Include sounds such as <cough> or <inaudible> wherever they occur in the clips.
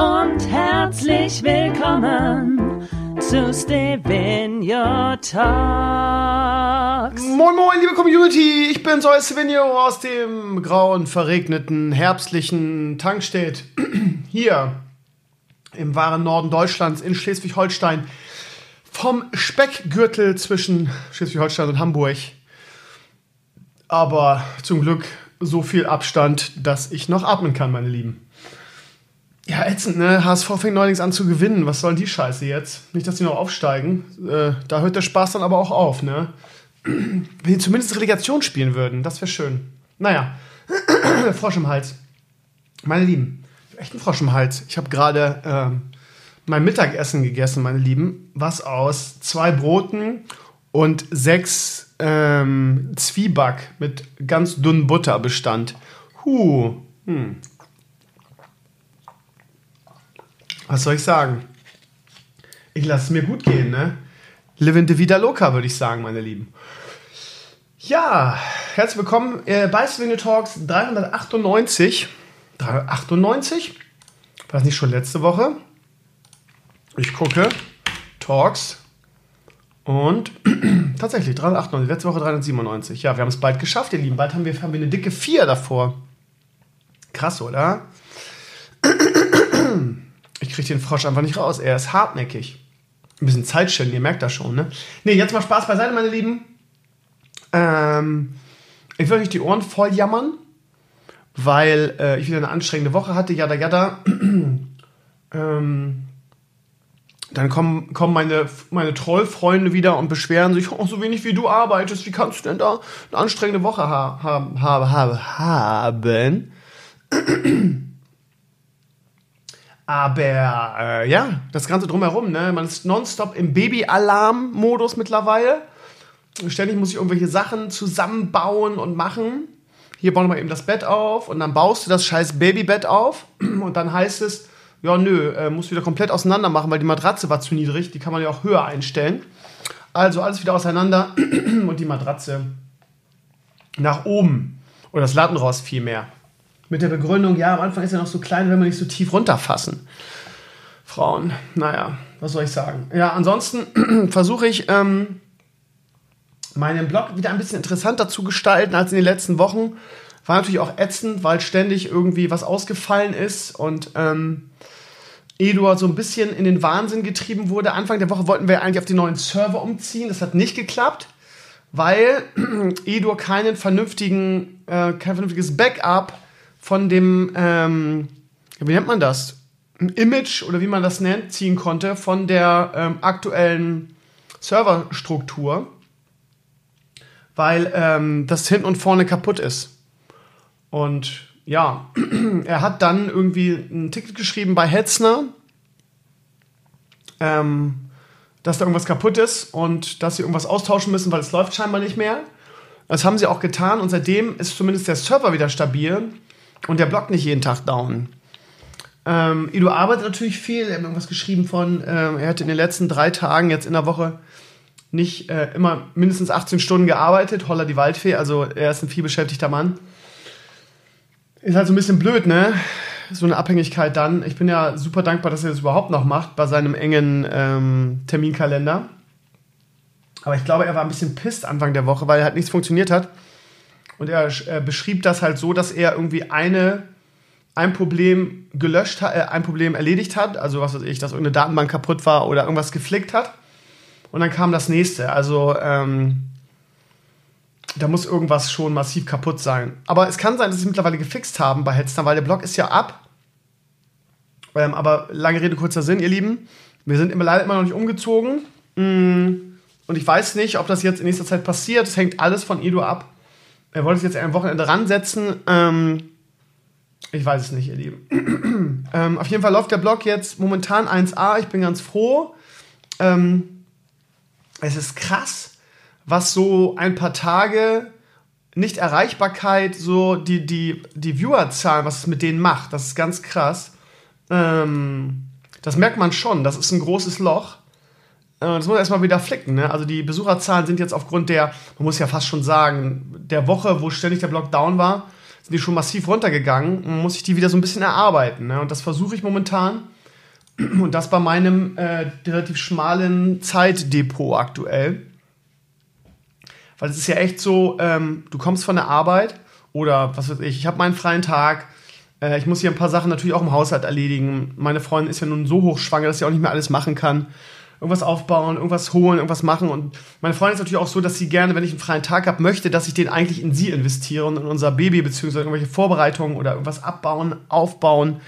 Und herzlich willkommen zu Stevenio Talks. Moin Moin, liebe Community, ich bin Soy Stevenio aus dem grauen, verregneten, herbstlichen Tankstedt. <clears throat> Hier im wahren Norden Deutschlands in Schleswig-Holstein. Vom Speckgürtel zwischen Schleswig-Holstein und Hamburg. Aber zum Glück so viel Abstand, dass ich noch atmen kann, meine Lieben. Ja, ätzend, ne? HSV fängt neuerdings an zu gewinnen. Was soll denn die Scheiße jetzt? Nicht, dass die noch aufsteigen. Äh, da hört der Spaß dann aber auch auf, ne? <clears throat> Wenn die zumindest Relegation spielen würden, das wäre schön. Naja, <clears throat> Frosch im Hals. Meine Lieben, echt einen Frosch im Hals. Ich habe gerade ähm, mein Mittagessen gegessen, meine Lieben, was aus zwei Broten und sechs ähm, Zwieback mit ganz dünnen Butter bestand. Huh. Hm. Was soll ich sagen? Ich lasse es mir gut gehen, ne? Living de Vida Loca, würde ich sagen, meine Lieben. Ja, herzlich willkommen äh, bei Swing Talks 398. 398? War das nicht schon letzte Woche? Ich gucke. Talks. Und <clears throat> tatsächlich, 398. Letzte Woche 397. Ja, wir haben es bald geschafft, ihr Lieben. Bald haben wir, haben wir eine dicke 4 davor. Krass, oder? <clears throat> Ich kriege den Frosch einfach nicht raus. Er ist hartnäckig. Ein bisschen Zeit stellen, ihr merkt das schon, ne? Ne, jetzt mal Spaß beiseite, meine Lieben. Ähm, ich will euch die Ohren voll jammern, weil äh, ich wieder eine anstrengende Woche hatte, jada jada. <clears throat> ähm, dann kommen, kommen meine, meine Trollfreunde wieder und beschweren sich, oh, so wenig wie du arbeitest, wie kannst du denn da eine anstrengende Woche ha ha ha haben? <clears throat> Aber äh, ja, das Ganze drumherum, ne? Man ist nonstop im Baby-Alarm-Modus mittlerweile. Ständig muss ich irgendwelche Sachen zusammenbauen und machen. Hier bauen wir eben das Bett auf und dann baust du das scheiß Babybett auf <clears throat> und dann heißt es, ja nö, äh, musst wieder komplett auseinander machen, weil die Matratze war zu niedrig, die kann man ja auch höher einstellen. Also alles wieder auseinander <clears throat> und die Matratze nach oben. Oder das Lattenrost vielmehr. Mit der Begründung, ja, am Anfang ist er noch so klein, wenn wir nicht so tief runterfassen. Frauen, naja, was soll ich sagen? Ja, ansonsten <clears throat> versuche ich, ähm, meinen Blog wieder ein bisschen interessanter zu gestalten als in den letzten Wochen. War natürlich auch ätzend, weil ständig irgendwie was ausgefallen ist und ähm, Eduard so ein bisschen in den Wahnsinn getrieben wurde. Anfang der Woche wollten wir eigentlich auf den neuen Server umziehen. Das hat nicht geklappt, weil <clears throat> Eduard keinen vernünftigen, äh, kein vernünftiges Backup von dem, ähm, wie nennt man das? Ein Image oder wie man das nennt, ziehen konnte von der ähm, aktuellen Serverstruktur, weil ähm, das hinten und vorne kaputt ist. Und ja, <clears throat> er hat dann irgendwie ein Ticket geschrieben bei Hetzner, ähm, dass da irgendwas kaputt ist und dass sie irgendwas austauschen müssen, weil es läuft scheinbar nicht mehr. Das haben sie auch getan und seitdem ist zumindest der Server wieder stabil und der Blog nicht jeden Tag down. Ähm, Ido arbeitet natürlich viel. Er hat irgendwas geschrieben von, ähm, er hat in den letzten drei Tagen jetzt in der Woche nicht äh, immer mindestens 18 Stunden gearbeitet. Holla die Waldfee, also er ist ein vielbeschäftigter Mann. Ist halt so ein bisschen blöd, ne? So eine Abhängigkeit dann. Ich bin ja super dankbar, dass er das überhaupt noch macht bei seinem engen ähm, Terminkalender. Aber ich glaube, er war ein bisschen pisst Anfang der Woche, weil halt nichts funktioniert hat. Und er äh, beschrieb das halt so, dass er irgendwie eine, ein Problem gelöscht hat, äh, ein Problem erledigt hat, also was weiß ich, dass irgendeine Datenbank kaputt war oder irgendwas geflickt hat. Und dann kam das nächste. Also ähm, da muss irgendwas schon massiv kaputt sein. Aber es kann sein, dass sie es mittlerweile gefixt haben bei Hetzner, weil der Blog ist ja ab. Ähm, aber lange Rede, kurzer Sinn, ihr Lieben. Wir sind immer, leider immer noch nicht umgezogen. Mm, und ich weiß nicht, ob das jetzt in nächster Zeit passiert. Es hängt alles von Edo ab er wollte sich jetzt ein Wochenende ransetzen. Ähm, ich weiß es nicht, ihr Lieben. <clears throat> Ähm, auf jeden Fall läuft der Blog jetzt momentan 1A. Ich bin ganz froh. Ähm, es ist krass, was so ein paar Tage Nicht-Erreichbarkeit, so die, die, die Viewerzahlen, was es mit denen macht. Das ist ganz krass. Ähm, das merkt man schon. Das ist ein großes Loch. Äh, das muss erstmal wieder flicken. Ne? Also die Besucherzahlen sind jetzt aufgrund der, man muss ja fast schon sagen, der Woche, wo ständig der Blog down war, sind die schon massiv runtergegangen. Man muss sich die wieder so ein bisschen erarbeiten. Ne? Und das versuche ich momentan. Und das bei meinem äh, relativ schmalen Zeitdepot aktuell. Weil es ist ja echt so, ähm, du kommst von der Arbeit oder was weiß ich, ich habe meinen freien Tag, äh, ich muss hier ein paar Sachen natürlich auch im Haushalt erledigen. Meine Freundin ist ja nun so hochschwanger, dass sie auch nicht mehr alles machen kann. Irgendwas aufbauen, irgendwas holen, irgendwas machen. Und meine Freundin ist natürlich auch so, dass sie gerne, wenn ich einen freien Tag habe, möchte, dass ich den eigentlich in sie investiere und in unser Baby, beziehungsweise irgendwelche Vorbereitungen oder irgendwas abbauen, aufbauen.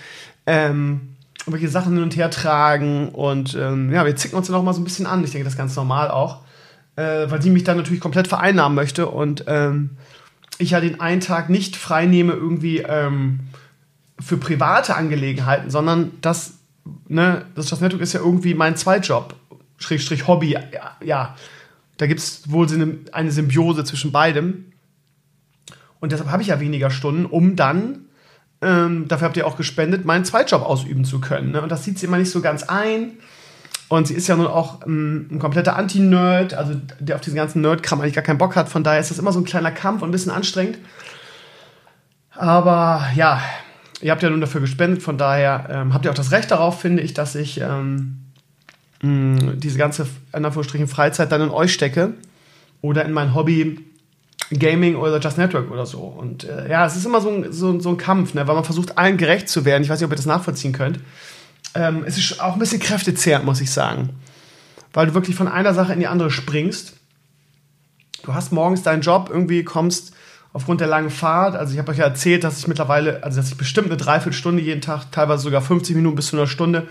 Ähm, irgendwelche Sachen hin und her tragen und ähm, ja, wir zicken uns dann auch mal so ein bisschen an. Ich denke, das ist ganz normal auch, äh, weil sie mich dann natürlich komplett vereinnahmen möchte und ähm, ich ja den einen Tag nicht frei nehme irgendwie ähm, für private Angelegenheiten, sondern das, ne, das Just Network ist ja irgendwie mein Zweitjob, Schrägstrich Hobby, ja, ja. da gibt es wohl eine, Symbiose zwischen beidem und deshalb habe ich ja weniger Stunden, um dann ähm, dafür habt ihr auch gespendet, meinen Zweitjob ausüben zu können. Ne? Und das sieht sie immer nicht so ganz ein. Und sie ist ja nun auch ähm, ein kompletter Anti-Nerd, also der auf diesen ganzen Nerd-Kram eigentlich gar keinen Bock hat. Von daher ist das immer so ein kleiner Kampf und ein bisschen anstrengend. Aber ja, ihr habt ja nun dafür gespendet, von daher ähm, habt ihr auch das Recht darauf, finde ich, dass ich ähm, mh, diese ganze, in Anführungsstrichen, Freizeit dann in euch stecke oder in mein Hobby Gaming oder Just Network oder so. Und äh, ja, es ist immer so ein, so, so ein Kampf, ne? weil man versucht, allen gerecht zu werden. Ich weiß nicht, ob ihr das nachvollziehen könnt. Ähm, es ist auch ein bisschen kräftezehrend, muss ich sagen. Weil du wirklich von einer Sache in die andere springst. Du hast morgens deinen Job, irgendwie kommst aufgrund der langen Fahrt. Also ich habe euch ja erzählt, dass ich mittlerweile, also dass ich bestimmt eine Dreiviertelstunde jeden Tag, teilweise sogar 50 Minuten bis zu einer Stunde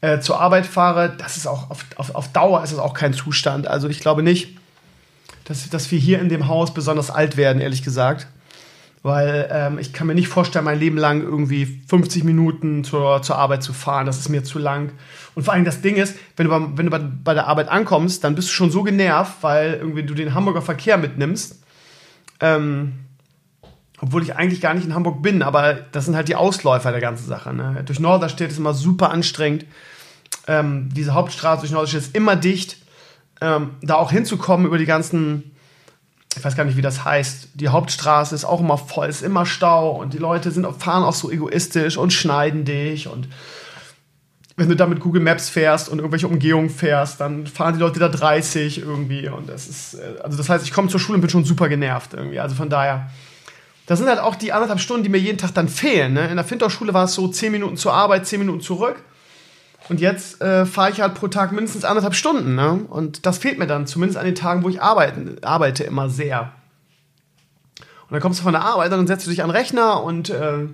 äh, zur Arbeit fahre. Das ist auch auf, auf, auf Dauer ist das auch kein Zustand. Also ich glaube nicht, dass, dass wir hier in dem Haus besonders alt werden, ehrlich gesagt. Weil ähm, ich kann mir nicht vorstellen, mein Leben lang irgendwie 50 Minuten zur, zur Arbeit zu fahren. Das ist mir zu lang. Und vor allem das Ding ist, wenn du, bei, wenn du bei, bei der Arbeit ankommst, dann bist du schon so genervt, weil irgendwie du den Hamburger Verkehr mitnimmst. Ähm, obwohl ich eigentlich gar nicht in Hamburg bin, aber das sind halt die Ausläufer der ganzen Sache. Ne? Durch Norderstedt ist immer super anstrengend. Ähm, diese Hauptstraße durch Norderstedt ist immer dicht ähm, da auch hinzukommen über die ganzen, ich weiß gar nicht, wie das heißt, die Hauptstraße ist auch immer voll, ist immer Stau und die Leute sind, fahren auch so egoistisch und schneiden dich und wenn du da mit Google Maps fährst und irgendwelche Umgehungen fährst, dann fahren die Leute da 30 irgendwie und das ist, äh, also das heißt, ich komme zur Schule und bin schon super genervt irgendwie, also von daher, das sind halt auch die anderthalb Stunden, die mir jeden Tag dann fehlen. Ne? In der Findorf-Schule war es so 10 Minuten zur Arbeit, 10 Minuten zurück. Und jetzt äh, fahre ich halt pro Tag mindestens anderthalb Stunden. Ne? Und das fehlt mir dann, zumindest an den Tagen, wo ich arbeite, arbeite immer sehr. Und dann kommst du von der Arbeit und dann setzt du dich an den Rechner und äh,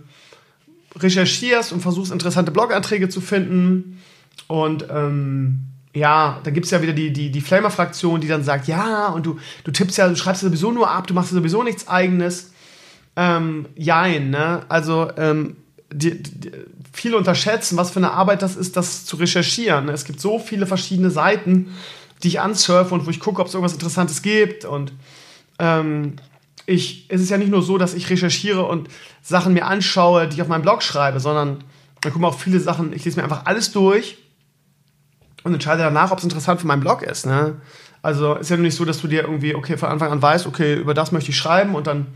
recherchierst und versuchst interessante Blog-Einträge zu finden. Und ähm, ja, da gibt es ja wieder die, die, die Flamer-Fraktion, die dann sagt, ja, und du, du tippst ja, du schreibst sowieso nur ab, du machst sowieso nichts eigenes. Ähm, jein, ne? Also, ähm, die, die, viele unterschätzen, was für eine Arbeit das ist, das zu recherchieren. Es gibt so viele verschiedene Seiten, die ich ansurfe und wo ich gucke, ob es irgendwas Interessantes gibt. Und ähm, ich, es ist ja nicht nur so, dass ich recherchiere und Sachen mir anschaue, die ich auf meinem Blog schreibe, sondern da gucke mir auch viele Sachen, ich lese mir einfach alles durch und entscheide danach, ob es interessant für meinen Blog ist. Ne? Also ist ja nicht so, dass du dir irgendwie, okay, von Anfang an weißt, okay, über das möchte ich schreiben und dann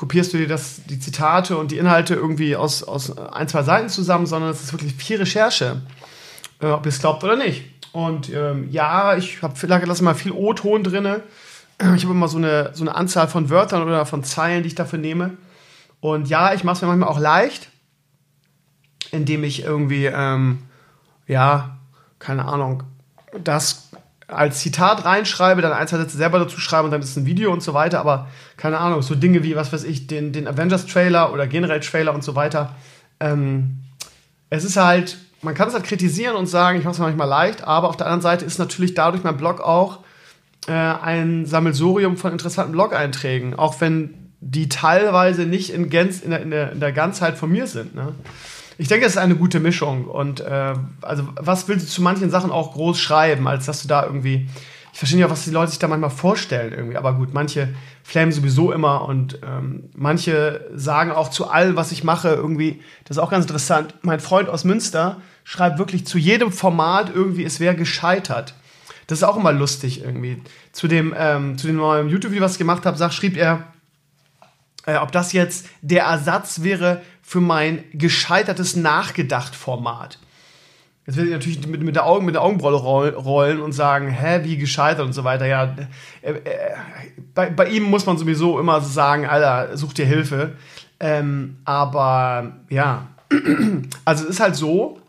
kopierst du dir das, die Zitate und die Inhalte irgendwie aus, aus ein, zwei Seiten zusammen, sondern es ist wirklich viel Recherche, äh, ob ihr es glaubt oder nicht. Und ähm, ja, ich habe vielleicht lasse mal viel O-Ton drin. <clears throat> Ich habe immer so eine, so eine Anzahl von Wörtern oder von Zeilen, die ich dafür nehme. Und ja, ich mache es mir manchmal auch leicht, indem ich irgendwie, ähm, ja, keine Ahnung, das als Zitat reinschreibe, dann ein, zwei Sätze selber dazu schreibe und dann ist es ein Video und so weiter. Aber keine Ahnung, so Dinge wie, was weiß ich, den, den Avengers-Trailer oder generell Trailer und so weiter. Ähm, es ist halt, man kann es halt kritisieren und sagen, ich mache es manchmal leicht, aber auf der anderen Seite ist natürlich dadurch mein Blog auch äh, ein Sammelsurium von interessanten Blog-Einträgen, auch wenn die teilweise nicht in, Gänz, in, der, in, der, in der Ganzheit von mir sind. Ne? Ich denke, es ist eine gute Mischung. Und äh, also, was willst du zu manchen Sachen auch groß schreiben, als dass du da irgendwie. Ich verstehe auch, was die Leute sich da manchmal vorstellen irgendwie. Aber gut, manche flammen sowieso immer und ähm, manche sagen auch zu all, was ich mache, irgendwie. Das ist auch ganz interessant. Mein Freund aus Münster schreibt wirklich zu jedem Format irgendwie, es wäre gescheitert. Das ist auch immer lustig irgendwie. Zu dem, ähm, zu dem neuen YouTube-Video, was ich gemacht habe, schrieb er, äh, ob das jetzt der Ersatz wäre für mein gescheitertes Nachgedacht-Format. Jetzt werde ich natürlich mit, mit, der Augen, mit der Augenbraue rollen und sagen, hä, wie gescheitert und so weiter. Ja, äh, äh, bei, bei, ihm muss man sowieso immer sagen, Alter, such dir Hilfe. Ähm, aber ja, <clears throat> also es ist halt so,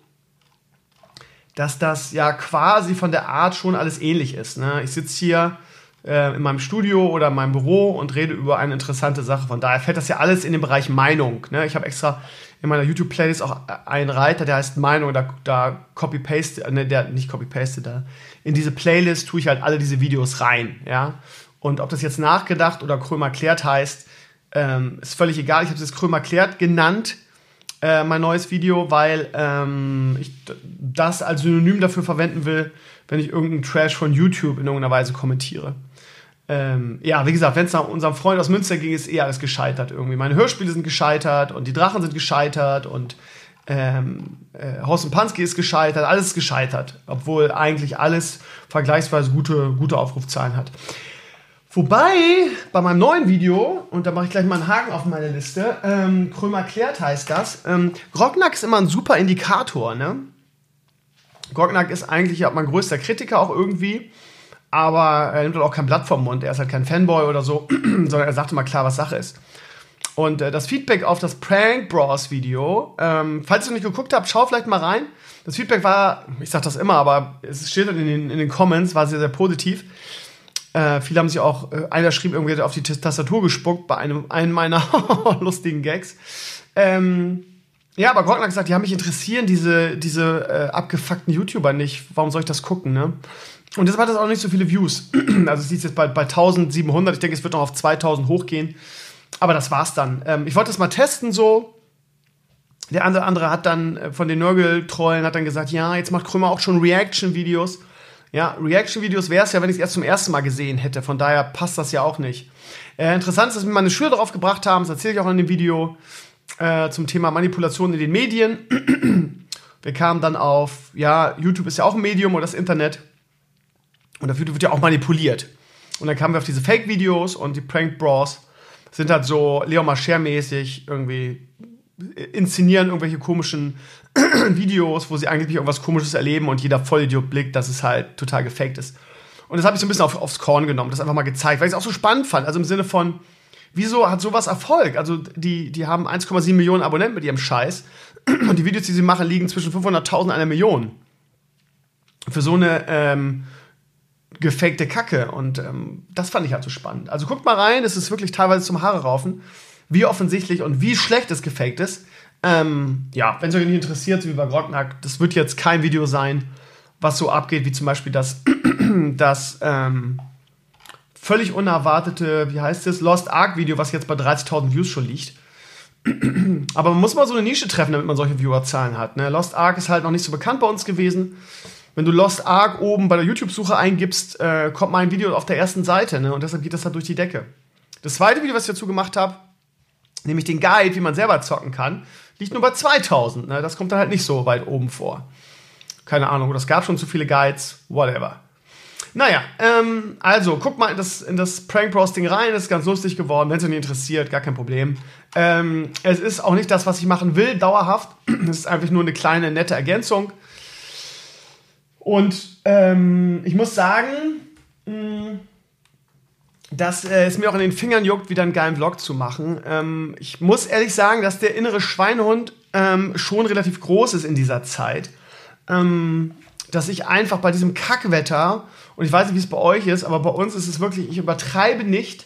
dass das ja quasi von der Art schon alles ähnlich ist. Ne? Ich sitze hier äh, in meinem Studio oder in meinem Büro und rede über eine interessante Sache. Von daher fällt das ja alles in den Bereich Meinung. Ne? Ich habe extra in meiner YouTube-Playlist auch einen Reiter, der heißt Meinung, da, da copy-paste, ne, der nicht copy-paste, da in diese Playlist tue ich halt alle diese Videos rein. Ja? Und ob das jetzt nachgedacht oder Krömer klärt heißt, ähm, ist völlig egal. Ich habe es Krömer klärt genannt, äh, mein neues Video, weil ähm, ich das als Synonym dafür verwenden will, wenn ich irgendeinen Trash von YouTube in irgendeiner Weise kommentiere ähm, ja, wie gesagt, wenn es nach unserem Freund aus Münster ging, ist eh alles gescheitert irgendwie. Meine Hörspiele sind gescheitert und die Drachen sind gescheitert und ähm, äh, Horst Pansky ist gescheitert, alles ist gescheitert, obwohl eigentlich alles vergleichsweise gute, gute Aufrufzahlen hat. Wobei bei meinem neuen Video, und da mache ich gleich mal einen Haken auf meine Liste, ähm, Krömer klärt heißt das, ähm, Grocknack ist immer ein super Indikator, ne? Grocknack ist eigentlich ja mein größter Kritiker auch irgendwie aber er nimmt halt auch kein Blatt vom Mund. Er ist halt kein Fanboy oder so, <clears throat> sondern er sagt immer klar, was Sache ist. Und äh, das Feedback auf das Prank Bros Video, ähm, falls ihr noch nicht geguckt habt, schau vielleicht mal rein. Das Feedback war, ich sag das immer, aber es steht in den, in den Comments, war sehr, sehr positiv. Äh, viele haben sich auch, äh, einer schrieb irgendwie auf die Tastatur gespuckt bei einem, einem meiner <laughs> lustigen Gags. Ähm, ja, aber Grocknack sagt, die haben mich interessieren, diese, diese äh, abgefuckten YouTuber nicht. Warum soll ich das gucken, ne? Und deshalb hat das auch nicht so viele Views. <clears throat> Also es liegt jetzt bei, bei 1700. Ich denke, es wird noch auf 2000 hochgehen. Aber das war's dann. Ähm, ich wollte das mal testen so. Der andere, andere hat dann äh, von den Nörgel-Trollen hat dann gesagt, ja, jetzt macht Krömer auch schon Reaction-Videos. Ja, Reaction-Videos wäre es ja, wenn ich es erst zum ersten Mal gesehen hätte. Von daher passt das ja auch nicht. Äh, interessant ist, dass mir meine Schüler darauf gebracht haben, das erzähle ich auch in dem Video, äh, zum Thema Manipulation in den Medien. <clears throat> Wir kamen dann auf, ja, YouTube ist ja auch ein Medium oder das Internet. Und dafür wird ja auch manipuliert. Und dann kamen wir auf diese Fake-Videos und die Prank Bros sind halt so Leon Mascher-mäßig irgendwie inszenieren irgendwelche komischen <clears throat> Videos, wo sie eigentlich irgendwas Komisches erleben und jeder Vollidiot blickt, dass es halt total gefaked ist. Und das habe ich so ein bisschen auf, aufs Korn genommen, das einfach mal gezeigt, weil ich es auch so spannend fand. Also im Sinne von, wieso hat sowas Erfolg? Also die, die haben 1,7 Millionen Abonnenten mit ihrem Scheiß <clears throat> und die Videos, die sie machen, liegen zwischen 500.000 und einer Million. Für so eine ähm, gefakte Kacke. Und ähm, das fand ich halt so spannend. Also guckt mal rein, es ist wirklich teilweise zum Haare raufen, wie offensichtlich und wie schlecht es gefaked ist. Ähm, ja, wenn es euch nicht interessiert, so wie bei Grocknack, das wird jetzt kein Video sein, was so abgeht, wie zum Beispiel das, <clears throat> das ähm, völlig unerwartete, wie heißt es, Lost Ark Video, was jetzt bei 30.000 Views schon liegt. <clears throat> Aber man muss mal so eine Nische treffen, damit man solche Viewerzahlen hat. Ne? Lost Ark ist halt noch nicht so bekannt bei uns gewesen wenn du Lost Ark oben bei der YouTube-Suche eingibst, äh, kommt mein Video auf der ersten Seite, ne? Und deshalb geht das halt durch die Decke. Das zweite Video, was ich dazu gemacht habe, nämlich den Guide, wie man selber zocken kann, liegt nur bei 2000. Ne? Das kommt dann halt nicht so weit oben vor. Keine Ahnung, oder es gab schon zu viele Guides, whatever. Naja, ähm, also guck mal in das, in das Prank Bros Ding rein, das ist ganz lustig geworden. Wenn es euch interessiert, gar kein Problem. Ähm, es ist auch nicht das, was ich machen will, dauerhaft. <clears throat> Es ist einfach nur eine kleine, nette Ergänzung. Und ähm, ich muss sagen, mm, dass äh, es mir auch in den Fingern juckt, wieder einen geilen Vlog zu machen. Ähm, ich muss ehrlich sagen, dass der innere Schweinehund ähm, schon relativ groß ist in dieser Zeit. Ähm, dass ich einfach bei diesem Kackwetter, und ich weiß nicht, wie es bei euch ist, aber bei uns ist es wirklich, ich übertreibe nicht.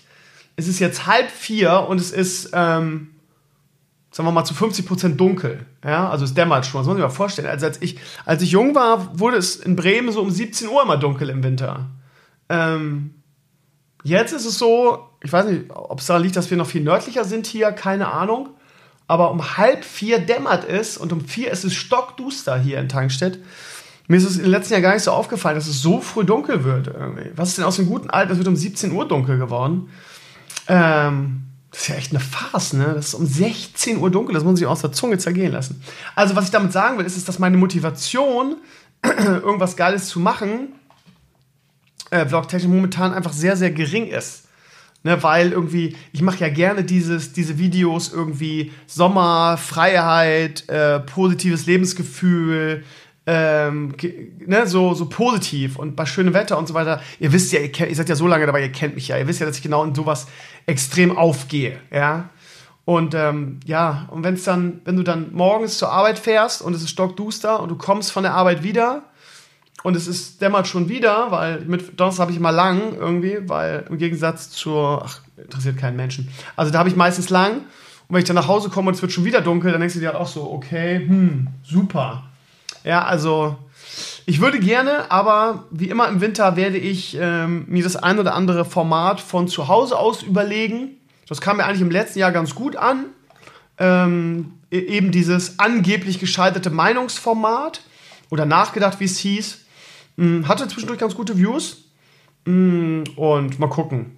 Es ist jetzt halb vier und es ist ähm, sagen wir mal, zu 50 Prozent dunkel. Ja, also es dämmert schon. Das muss man sich mal vorstellen. Also als ich, als ich jung war, wurde es in Bremen so um 17 Uhr immer dunkel im Winter. Ähm, jetzt ist es so, ich weiß nicht, ob es daran liegt, dass wir noch viel nördlicher sind hier, keine Ahnung. aber um halb vier dämmert es und um vier ist es stockduster hier in Tankstedt. Mir ist es im letzten Jahr gar nicht so aufgefallen, dass es so früh dunkel wird. Irgendwie. Was ist denn aus dem guten Alten? Es wird um 17 Uhr dunkel geworden. Ähm, das ist ja echt eine Farce, ne? Das ist um 16 Uhr dunkel, das muss sich aus der Zunge zergehen lassen. Also, was ich damit sagen will, ist, ist dass meine Motivation, <clears throat> irgendwas Geiles zu machen, äh, vlogtechnisch momentan einfach sehr, sehr gering ist. Ne, weil irgendwie, ich mache ja gerne dieses, diese Videos irgendwie Sommer, Freiheit, äh, positives Lebensgefühl, ähm, ne, so, so positiv und bei schönem Wetter und so weiter. Ihr wisst ja, ihr, kennt, ihr seid ja so lange dabei, ihr kennt mich ja. Ihr wisst ja, dass ich genau in sowas extrem aufgehe, ja. Und ähm, ja, und wenn es dann, wenn du dann morgens zur Arbeit fährst und es ist stockduster und du kommst von der Arbeit wieder und es ist dämmert schon wieder, weil mit Donnerstag habe ich immer lang irgendwie, weil im Gegensatz zur, ach, interessiert keinen Menschen. Also da habe ich meistens lang. Und wenn ich dann nach Hause komme und es wird schon wieder dunkel, dann denkst du dir halt auch so, okay, hm, super. Ja, also ich würde gerne, aber wie immer im Winter werde ich ähm, mir das ein oder andere Format von zu Hause aus überlegen. Das kam mir eigentlich im letzten Jahr ganz gut an. Ähm, e-, eben dieses angeblich gescheiterte Meinungsformat oder nachgedacht, wie es hieß. Hm, hatte zwischendurch ganz gute Views. Hm, und mal gucken.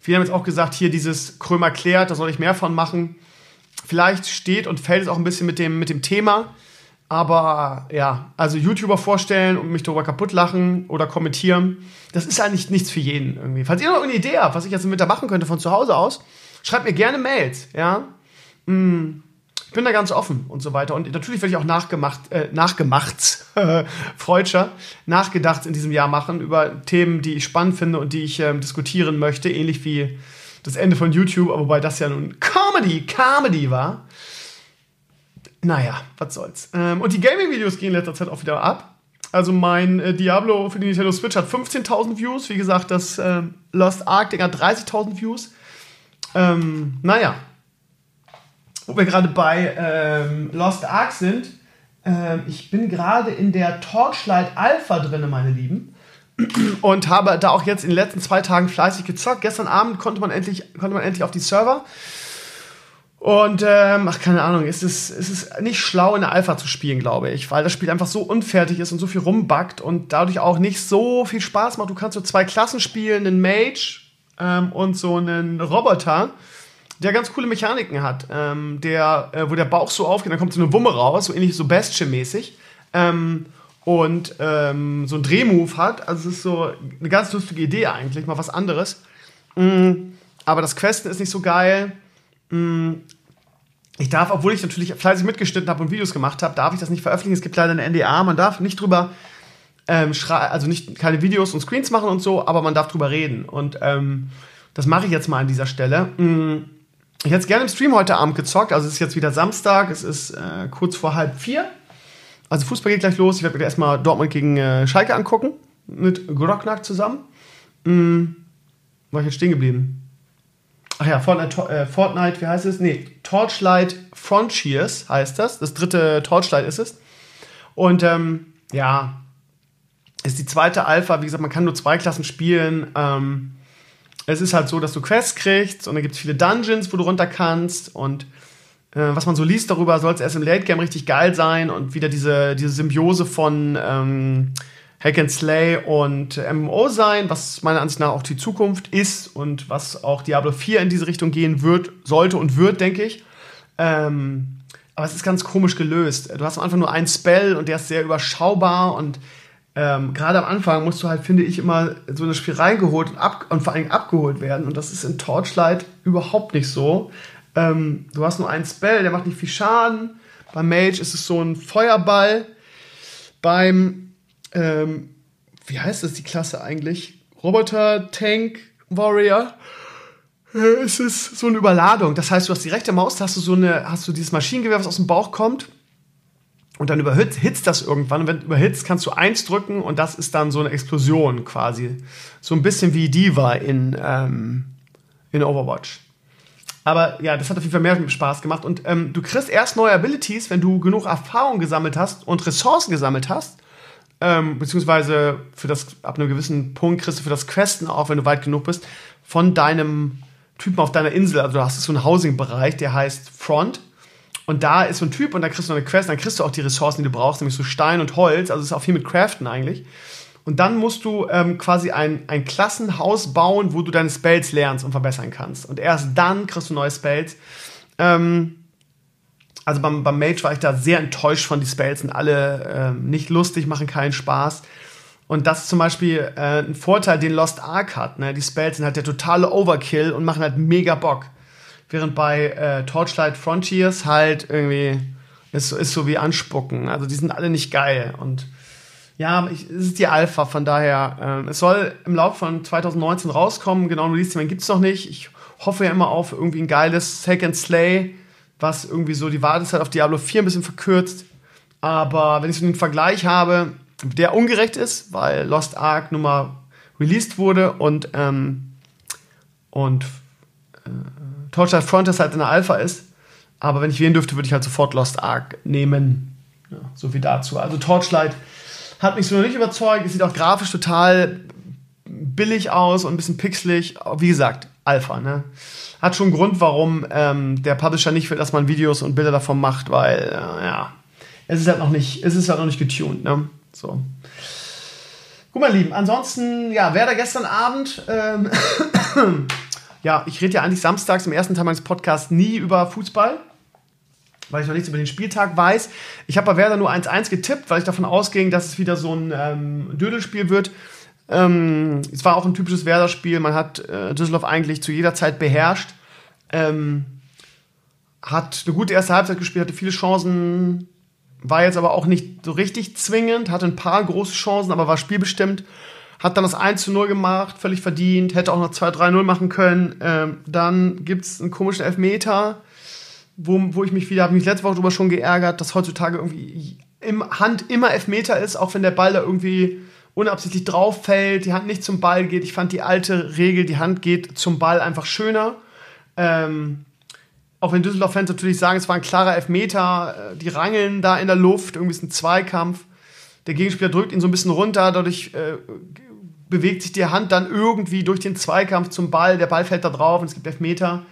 Viele haben jetzt auch gesagt, hier dieses Krömer klärt, da soll ich mehr von machen. Vielleicht steht und fällt es auch ein bisschen mit dem, mit dem Thema. Aber ja, also YouTuber vorstellen und mich darüber kaputt lachen oder kommentieren, das ist eigentlich nichts für jeden irgendwie. Falls ihr noch eine Idee habt, was ich jetzt im Winter machen könnte von zu Hause aus, schreibt mir gerne Mails, ja. Hm ich bin da ganz offen und so weiter. Und natürlich werde ich auch nachgemacht, äh, nachgemacht, <laughs> Freudscher, nachgedacht in diesem Jahr machen über Themen, die ich spannend finde und die ich ähm, diskutieren möchte, ähnlich wie das Ende von YouTube, wobei das ja nun Comedy, Comedy war. Naja, was soll's. Ähm, und die Gaming-Videos gehen in letzter Zeit auch wieder ab. Also mein äh, Diablo für die Nintendo Switch hat 15.000 Views. Wie gesagt, das äh, Lost Ark Ding hat 30.000 Views. Ähm, naja, wo wir gerade bei ähm, Lost Ark sind. Ähm, ich bin gerade in der Torchlight Alpha drin, meine Lieben. <clears throat> Und habe da auch jetzt in den letzten zwei Tagen fleißig gezockt. Gestern Abend konnte man endlich, konnte man endlich auf die Server. Und ähm, ach, keine Ahnung, es ist, es ist nicht schlau, in der Alpha zu spielen, glaube ich, weil das Spiel einfach so unfertig ist und so viel rumbackt und dadurch auch nicht so viel Spaß macht. Du kannst so zwei Klassen spielen, einen Mage ähm, und so einen Roboter der ganz coole Mechaniken hat, ähm, der, äh, wo der Bauch so aufgeht, dann kommt so eine Wumme raus, so ähnlich so Bastion-mäßig. Ähm, und ähm, so ein Drehmove hat. Also es ist so eine ganz lustige Idee eigentlich, mal was anderes. Mm, aber das Questen ist nicht so geil. Mm, ich darf, obwohl ich natürlich fleißig mitgeschnitten habe und Videos gemacht habe, darf ich das nicht veröffentlichen. Es gibt leider eine NDA, man darf nicht drüber ähm, also nicht keine Videos und Screens machen und so, aber man darf drüber reden. Und ähm, das mache ich jetzt mal an dieser Stelle. Mm, ich hätte es gerne im Stream heute Abend gezockt. Also es ist jetzt wieder Samstag, es ist äh, kurz vor halb vier. Also Fußball geht gleich los. Ich werde mir erstmal Dortmund gegen äh, Schalke angucken. Mit Grocknack zusammen. Hm, war ich jetzt stehen geblieben? Ach ja, Fortnite, äh, Fortnite, wie heißt es? Nee, Torchlight Frontiers heißt das. Das dritte Torchlight ist es. Und ähm, ja, ist die zweite Alpha. Wie gesagt, man kann nur zwei Klassen spielen. Ähm, es ist halt so, dass du Quests kriegst und dann gibt es viele Dungeons, wo du runter kannst und äh, was man so liest darüber, soll es erst im Late Game richtig geil sein und wieder diese, diese Symbiose von ähm, Hack and Slay und MMO sein, was meiner Ansicht nach auch die Zukunft ist und was auch Diablo 4 in diese Richtung gehen wird, sollte und wird, denke ich. Ähm, aber es ist ganz komisch gelöst. Du hast am Anfang nur einen Spell und der ist sehr überschaubar und ähm, gerade am Anfang musst du halt, finde ich, immer so eine Spiel reingeholt und, ab, und vor allem abgeholt werden. Und das ist in Torchlight überhaupt nicht so. Ähm, du hast nur einen Spell, der macht nicht viel Schaden. Beim Mage ist es so ein Feuerball. Beim, ähm, wie heißt das die Klasse eigentlich? Roboter, Tank, Warrior. Äh, es ist so eine Überladung. Das heißt, du hast die rechte Maustaste, so eine, hast du dieses Maschinengewehr, was aus dem Bauch kommt und dann überhitzt das irgendwann. Und wenn du überhitzt, kannst du eins drücken und das ist dann so eine Explosion quasi. So ein bisschen wie Diva in, ähm, in Overwatch. Aber ja, das hat auf jeden Fall mehr Spaß gemacht. Und ähm, du kriegst erst neue Abilities, wenn du genug Erfahrung gesammelt hast und Ressourcen gesammelt hast. Ähm, beziehungsweise für das, ab einem gewissen Punkt kriegst du für das Questen auch, wenn du weit genug bist, von deinem Typen auf deiner Insel. Also du hast so einen Housing-Bereich, der heißt Front. Und da ist so ein Typ und da kriegst du eine Quest, dann kriegst du auch die Ressourcen, die du brauchst, nämlich so Stein und Holz. Also es ist auch viel mit Craften eigentlich. Und dann musst du ähm, quasi ein, ein Klassenhaus bauen, wo du deine Spells lernst und verbessern kannst. Und erst dann kriegst du neue Spells. Ähm, also beim, beim Mage war ich da sehr enttäuscht von die Spells sind alle ähm, nicht lustig, machen keinen Spaß. Und das ist zum Beispiel äh, ein Vorteil, den Lost Ark hat. Ne? Die Spells sind halt der totale Overkill und machen halt mega Bock. Während bei äh, Torchlight Frontiers halt irgendwie ist, ist so wie Anspucken. Also die sind alle nicht geil. Und ja, ich, es ist die Alpha, von daher, äh, es soll im Laufe von 2019 rauskommen. Genau, Release gibt es noch nicht. Ich hoffe ja immer auf irgendwie ein geiles Second Slay, was irgendwie so die Wartezeit auf Diablo 4 ein bisschen verkürzt. Aber wenn ich so einen Vergleich habe, der ungerecht ist, weil Lost Ark nun mal released wurde und, ähm, und äh, Torchlight Frontiers halt in der Alpha ist. Aber wenn ich wählen dürfte, würde ich halt sofort Lost Ark nehmen. Ja, so viel dazu. Also Torchlight hat mich so noch nicht überzeugt. Es sieht auch grafisch total billig aus und ein bisschen pixelig. Wie gesagt, Alpha, ne? Hat schon einen Grund, warum ähm, der Publisher nicht will, dass man Videos und Bilder davon macht, weil, äh, ja, es ist halt noch nicht, es ist halt noch nicht getuned, ne? So. Gut, mein Lieben, ansonsten, ja, wer da gestern Abend, ähm, <coughs> ja, ich rede ja eigentlich samstags im ersten Teil meines Podcasts nie über Fußball weil ich noch nichts über den Spieltag weiß. Ich habe bei Werder nur 1-1 getippt, weil ich davon ausging, dass es wieder so ein ähm, Dödelspiel wird. Ähm, es war auch ein typisches Werder-Spiel. Man hat äh, Düsseldorf eigentlich zu jeder Zeit beherrscht. Ähm, hat eine gute erste Halbzeit gespielt, hatte viele Chancen, war jetzt aber auch nicht so richtig zwingend, hatte ein paar große Chancen, aber war spielbestimmt. Hat dann das 1 zu 0 gemacht, völlig verdient, hätte auch noch 2-3-0 machen können. Ähm, dann gibt es einen komischen Elfmeter wo, wo ich mich wieder, habe mich letzte Woche darüber schon geärgert, dass heutzutage irgendwie im Hand immer Elfmeter ist, auch wenn der Ball da irgendwie unabsichtlich drauf fällt, die Hand nicht zum Ball geht. Ich fand die alte Regel, die Hand geht zum Ball einfach schöner. Ähm, auch wenn Düsseldorf-Fans natürlich sagen, es war ein klarer Elfmeter, äh, die rangeln da in der Luft, irgendwie ist ein Zweikampf. Der Gegenspieler drückt ihn so ein bisschen runter, dadurch äh, bewegt sich die Hand dann irgendwie durch den Zweikampf zum Ball, der Ball fällt da drauf und es gibt Elfmeter.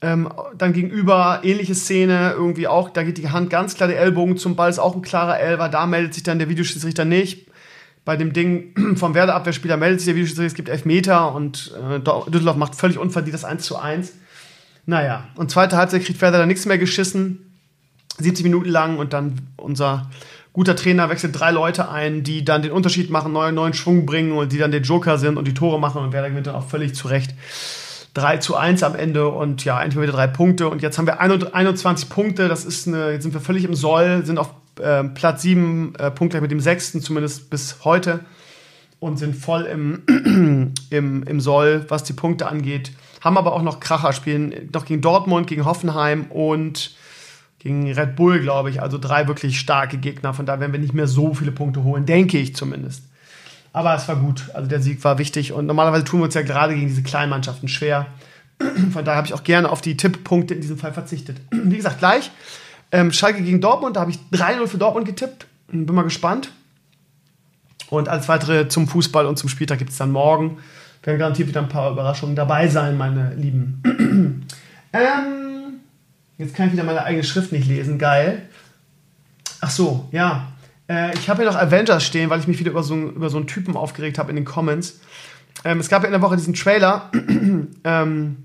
Ähm, dann gegenüber ähnliche Szene, irgendwie auch, da geht die Hand ganz klar der Ellbogen zum Ball, ist auch ein klarer Elfer, da meldet sich dann der Videoschiedsrichter nicht. Bei dem Ding <clears throat> vom Werder-Abwehrspieler meldet sich der Videoschiedsrichter, es gibt Elfmeter und äh, Düsseldorf macht völlig unverdient das 1 zu 1. Naja, und zweite Halbzeit kriegt Werder dann nichts mehr geschissen, 70 Minuten lang und dann unser guter Trainer wechselt drei Leute ein, die dann den Unterschied machen, neuen, neuen Schwung bringen und die dann der Joker sind und die Tore machen und Werder gewinnt dann auch völlig zurecht. 3 zu 1 am Ende und ja, endlich wieder drei Punkte. Und jetzt haben wir 21 Punkte, das ist eine, jetzt sind wir völlig im Soll, sind auf äh, Platz 7 äh, Punkte mit dem sechsten, zumindest bis heute. Und sind voll im, <clears throat> im, im Soll, was die Punkte angeht. Haben aber auch noch Kracher, spielen noch gegen Dortmund, gegen Hoffenheim und gegen Red Bull, glaube ich. Also drei wirklich starke Gegner. Von da werden wir nicht mehr so viele Punkte holen, denke ich zumindest. Aber es war gut. Also der Sieg war wichtig. Und normalerweise tun wir uns ja gerade gegen diese kleinen Mannschaften schwer. <clears throat> Von daher habe ich auch gerne auf die Tipppunkte in diesem Fall verzichtet. <clears throat> Wie gesagt, gleich. Ähm, Schalke gegen Dortmund, da habe ich 3-0 für Dortmund getippt. Bin mal gespannt. Und alles weitere zum Fußball und zum Spieltag gibt es dann morgen. Werden garantiert wieder ein paar Überraschungen dabei sein, meine Lieben. <clears throat> ähm, jetzt kann ich wieder meine eigene Schrift nicht lesen. Geil. Ach so, ja. Äh, ich habe hier noch Avengers stehen, weil ich mich wieder über so, über so einen Typen aufgeregt habe in den Comments. Ähm, es gab ja in der Woche diesen Trailer <clears throat> ähm,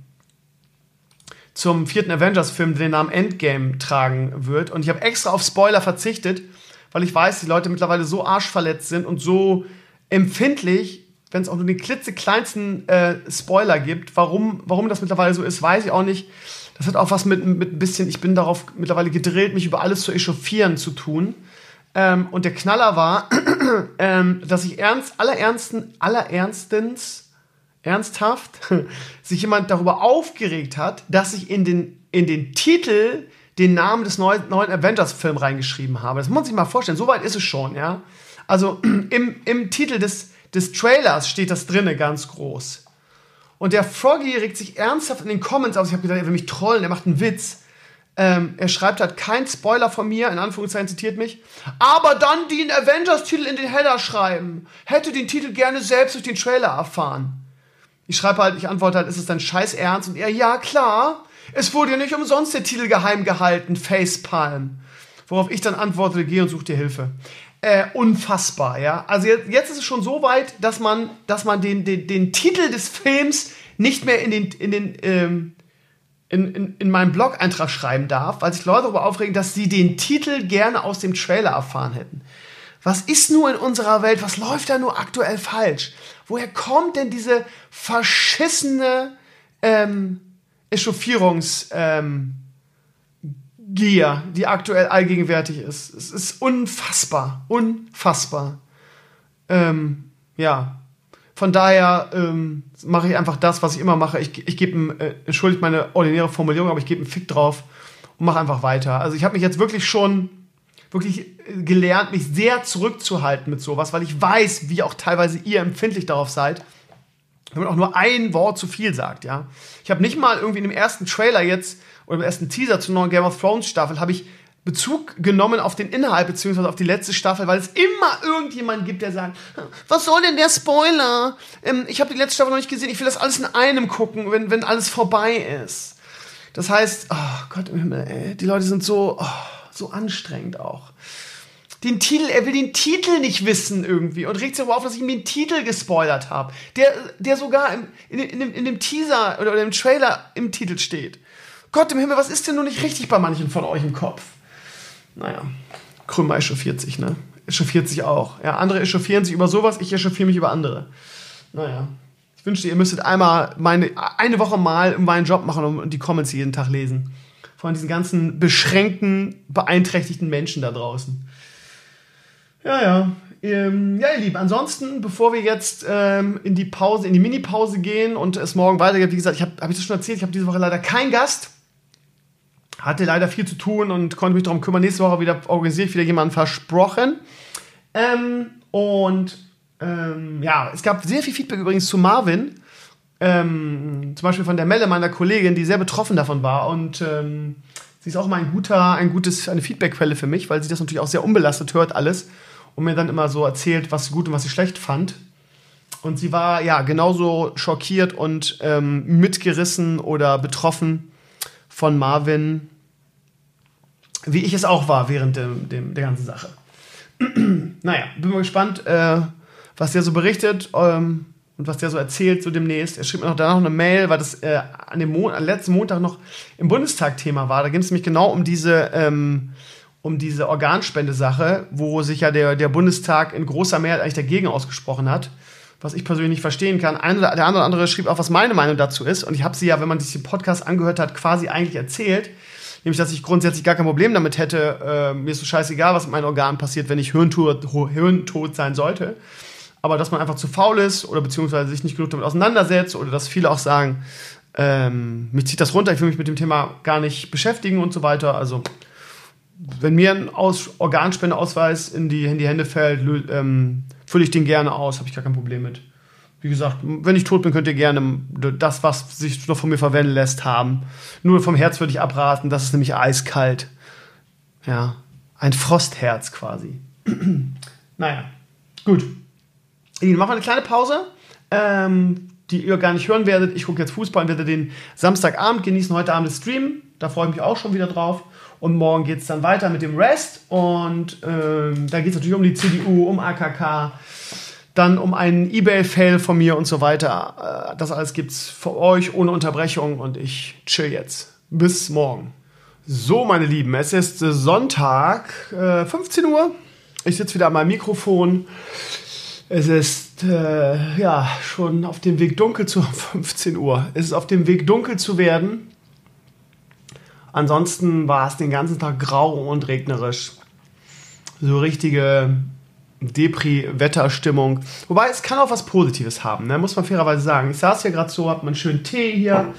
zum vierten Avengers-Film, der den Namen Endgame tragen wird. Und ich habe extra auf Spoiler verzichtet, weil ich weiß, die Leute mittlerweile so arschverletzt sind und so empfindlich, wenn es auch nur den klitzekleinsten äh, Spoiler gibt. Warum, warum das mittlerweile so ist, weiß ich auch nicht. Das hat auch was mit, mit ein bisschen, ich bin darauf mittlerweile gedrillt, mich über alles zu echauffieren zu tun. Ähm, und der Knaller war, <clears throat> ähm, dass sich ernst, allerernsten, allerernstens, ernsthaft, <laughs> sich jemand darüber aufgeregt hat, dass ich in den, in den Titel den Namen des neuen, neuen Avengers-Films reingeschrieben habe. Das muss man sich mal vorstellen. Soweit ist es schon, ja. Also <clears throat> im, im Titel des, des Trailers steht das drinne ganz groß. Und der Froggy regt sich ernsthaft in den Comments aus. Ich habe gedacht, er will mich trollen, er macht einen Witz. Ähm, er schreibt halt kein Spoiler von mir, in Anführungszeichen zitiert mich. Aber dann den Avengers-Titel in den Header schreiben. Hätte den Titel gerne selbst durch den Trailer erfahren. Ich schreibe halt, ich antworte halt, ist es dein Scheiß Ernst? Und er, ja, klar. Es wurde ja nicht umsonst der Titel geheim gehalten, Facepalm. Worauf ich dann antwortete, geh und such dir Hilfe. Äh, unfassbar, ja. Also jetzt, jetzt, ist es schon so weit, dass man, dass man den, den, den Titel des Films nicht mehr in den, in den, ähm, in, in, in meinem Blog-Eintrag schreiben darf, weil sich Leute darüber aufregen, dass sie den Titel gerne aus dem Trailer erfahren hätten. Was ist nur in unserer Welt, was läuft da nur aktuell falsch? Woher kommt denn diese verschissene ähm, Echauffierungs- ähm, die aktuell allgegenwärtig ist. Es ist unfassbar, unfassbar. Ähm, ja, von daher ähm, mache ich einfach das, was ich immer mache. Ich, ich gebe, äh, entschuldigt meine ordinäre Formulierung, aber ich gebe einen Fick drauf und mache einfach weiter. Also ich habe mich jetzt wirklich schon wirklich äh, gelernt, mich sehr zurückzuhalten mit sowas, weil ich weiß, wie auch teilweise ihr empfindlich darauf seid, wenn man auch nur ein Wort zu viel sagt, ja. Ich habe nicht mal irgendwie in dem ersten Trailer jetzt oder im ersten Teaser zur neuen Game of Thrones Staffel habe ich Bezug genommen auf den Inhalt beziehungsweise auf die letzte Staffel, weil es immer irgendjemand gibt, der sagt, was soll denn der Spoiler? Ähm, ich habe die letzte Staffel noch nicht gesehen, ich will das alles in einem gucken, wenn, wenn alles vorbei ist. Das heißt, oh Gott im Himmel, ey, die Leute sind so, oh, so anstrengend auch. Den Titel, er will den Titel nicht wissen irgendwie und regt sich aber auf, dass ich ihm den Titel gespoilert habe, der, der sogar im, in, in, in, dem Teaser oder im Trailer im Titel steht. Gott im Himmel, was ist denn nur nicht richtig bei manchen von euch im Kopf? Naja, Krümmer echauffiert sich, ne? Echauffiert sich auch. Ja, andere echauffieren sich über sowas, ich echauffiere mich über andere. Naja. Ich wünschte, ihr müsstet einmal meine, eine Woche mal meinen Job machen und die Comments jeden Tag lesen. Von diesen ganzen beschränkten, beeinträchtigten Menschen da draußen. Ja, ja. Ähm, ja, ihr Lieben, ansonsten, bevor wir jetzt ähm, in die Pause, in die Mini-Pause gehen und es morgen weitergeht, wie gesagt, ich habe hab ich das schon erzählt, ich habe diese Woche leider keinen Gast hatte leider viel zu tun und konnte mich darum kümmern. Nächste Woche wieder organisiere ich wieder jemanden versprochen. Ähm, und ähm, ja, es gab sehr viel Feedback übrigens zu Marvin. Ähm, zum Beispiel von der Melle, meiner Kollegin, die sehr betroffen davon war. Und ähm, sie ist auch mal ein guter, ein gutes, eine Feedbackquelle für mich, weil sie das natürlich auch sehr unbelastet hört, alles. Und mir dann immer so erzählt, was sie gut und was sie schlecht fand. Und sie war ja genauso schockiert und ähm, mitgerissen oder betroffen von Marvin, wie ich es auch war während dem, dem der ganzen Sache. <clears throat> naja, bin mal gespannt, äh, was der so berichtet ähm, und was der so erzählt so demnächst. Er schrieb mir noch danach eine Mail, weil das äh, an dem Mon letzten Montag noch im Bundestag Thema war. Da ging es nämlich genau um diese, ähm, um diese Organspendesache, wo sich ja der, der Bundestag in großer Mehrheit eigentlich dagegen ausgesprochen hat was ich persönlich nicht verstehen kann. Ein, der andere oder andere schrieb auch, was meine Meinung dazu ist. Und ich habe sie ja, wenn man sich den Podcast angehört hat, quasi eigentlich erzählt. Nämlich, dass ich grundsätzlich gar kein Problem damit hätte. Äh, mir ist so scheißegal, was mit meinen Organen passiert, wenn ich hirntot, hirntot sein sollte. Aber dass man einfach zu faul ist oder beziehungsweise sich nicht genug damit auseinandersetzt oder dass viele auch sagen, ähm, mich zieht das runter, ich will mich mit dem Thema gar nicht beschäftigen und so weiter. Also, wenn mir ein Aus Organspendeausweis in die, in die Hände fällt, ähm, fülle ich den gerne aus, habe ich gar kein Problem mit. Wie gesagt, wenn ich tot bin, könnt ihr gerne das, was sich noch von mir verwenden lässt, haben. Nur vom Herz würde ich abraten, das ist nämlich eiskalt. Ja, ein Frostherz quasi. <clears throat> naja, gut. Dann machen wir eine kleine Pause, ähm, die ihr gar nicht hören werdet. Ich gucke jetzt Fußball und werde den Samstagabend genießen, heute Abend Stream. Da freue ich mich auch schon wieder drauf. Und morgen geht es dann weiter mit dem Rest. Und ähm, da geht es natürlich um die CDU, um AKK, dann um einen Ebay-Fail von mir und so weiter. Äh, das alles gibt es für euch ohne Unterbrechung und ich chill jetzt. Bis morgen. So, meine Lieben, es ist Sonntag, äh, 15 Uhr. Ich sitze wieder an meinem Mikrofon. Es ist äh, ja schon auf dem Weg dunkel zu 15 <laughs> Uhr. Es ist auf dem Weg dunkel zu werden. Ansonsten war es den ganzen Tag grau und regnerisch. So richtige Depri-Wetterstimmung. Wobei es kann auch was Positives haben, ne? muss man fairerweise sagen. Ich saß hier gerade so, hab meinen schönen Tee hier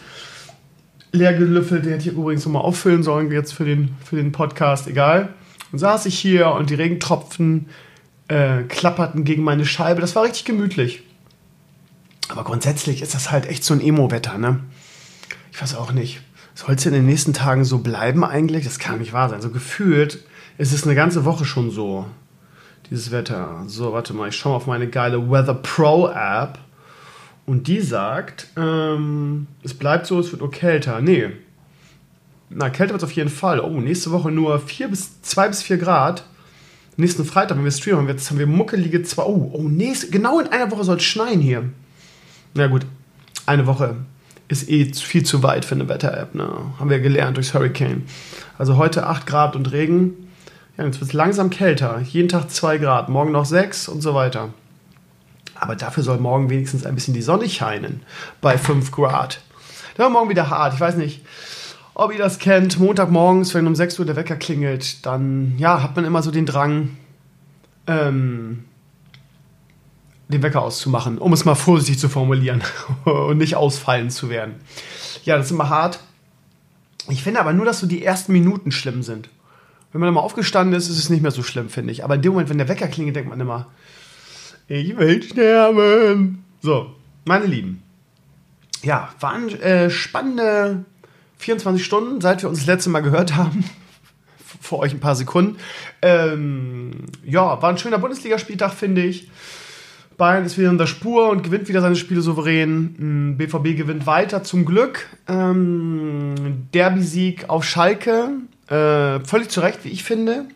leer gelüffelt. Den hätte ich übrigens nochmal auffüllen sollen, jetzt für den, für den Podcast, egal. Und saß ich hier und die Regentropfen äh, klapperten gegen meine Scheibe. Das war richtig gemütlich. Aber grundsätzlich ist das halt echt so ein Emo-Wetter, ne? Ich weiß auch nicht. Soll es in den nächsten Tagen so bleiben eigentlich? Das kann nicht wahr sein. So gefühlt ist es eine ganze Woche schon so, dieses Wetter. So, warte mal, ich schaue mal auf meine geile Weather Pro App. Und die sagt, ähm, es bleibt so, es wird nur kälter. Nee. Na, kälter wird es auf jeden Fall. Oh, nächste Woche nur 4 bis 2 bis 4 Grad. Nächsten Freitag, wenn wir streamen, haben wir, jetzt haben wir muckelige 2. Oh, oh nächste, genau in einer Woche soll es schneien hier. Na gut, eine Woche ist eh viel zu weit für eine Wetter-App. Ne? Haben wir gelernt durchs Hurricane. Also heute 8 Grad und Regen. Ja, jetzt wird es langsam kälter. Jeden Tag 2 Grad, morgen noch 6 und so weiter. Aber dafür soll morgen wenigstens ein bisschen die Sonne scheinen bei 5 Grad. Dann morgen wieder hart. Ich weiß nicht, ob ihr das kennt. Montagmorgens, wenn um 6 Uhr der Wecker klingelt, dann ja, hat man immer so den Drang, ähm, den Wecker auszumachen, um es mal vorsichtig zu formulieren <laughs> und nicht ausfallen zu werden. Ja, das ist immer hart. Ich finde aber nur, dass so die ersten Minuten schlimm sind. Wenn man immer aufgestanden ist, ist es nicht mehr so schlimm, finde ich. Aber in dem Moment, wenn der Wecker klingelt, denkt man immer, ich will sterben. So, meine Lieben. Ja, waren äh, spannende 24 Stunden, seit wir uns das letzte Mal gehört haben. <laughs> Vor euch ein paar Sekunden. Ähm, ja, war ein schöner Bundesligaspieltag, finde ich. Bayern ist wieder in der Spur und gewinnt wieder seine Spiele souverän. BVB hm, gewinnt weiter, zum Glück. Ähm, Derby-Sieg auf Schalke. Äh, völlig zu Recht, wie ich finde.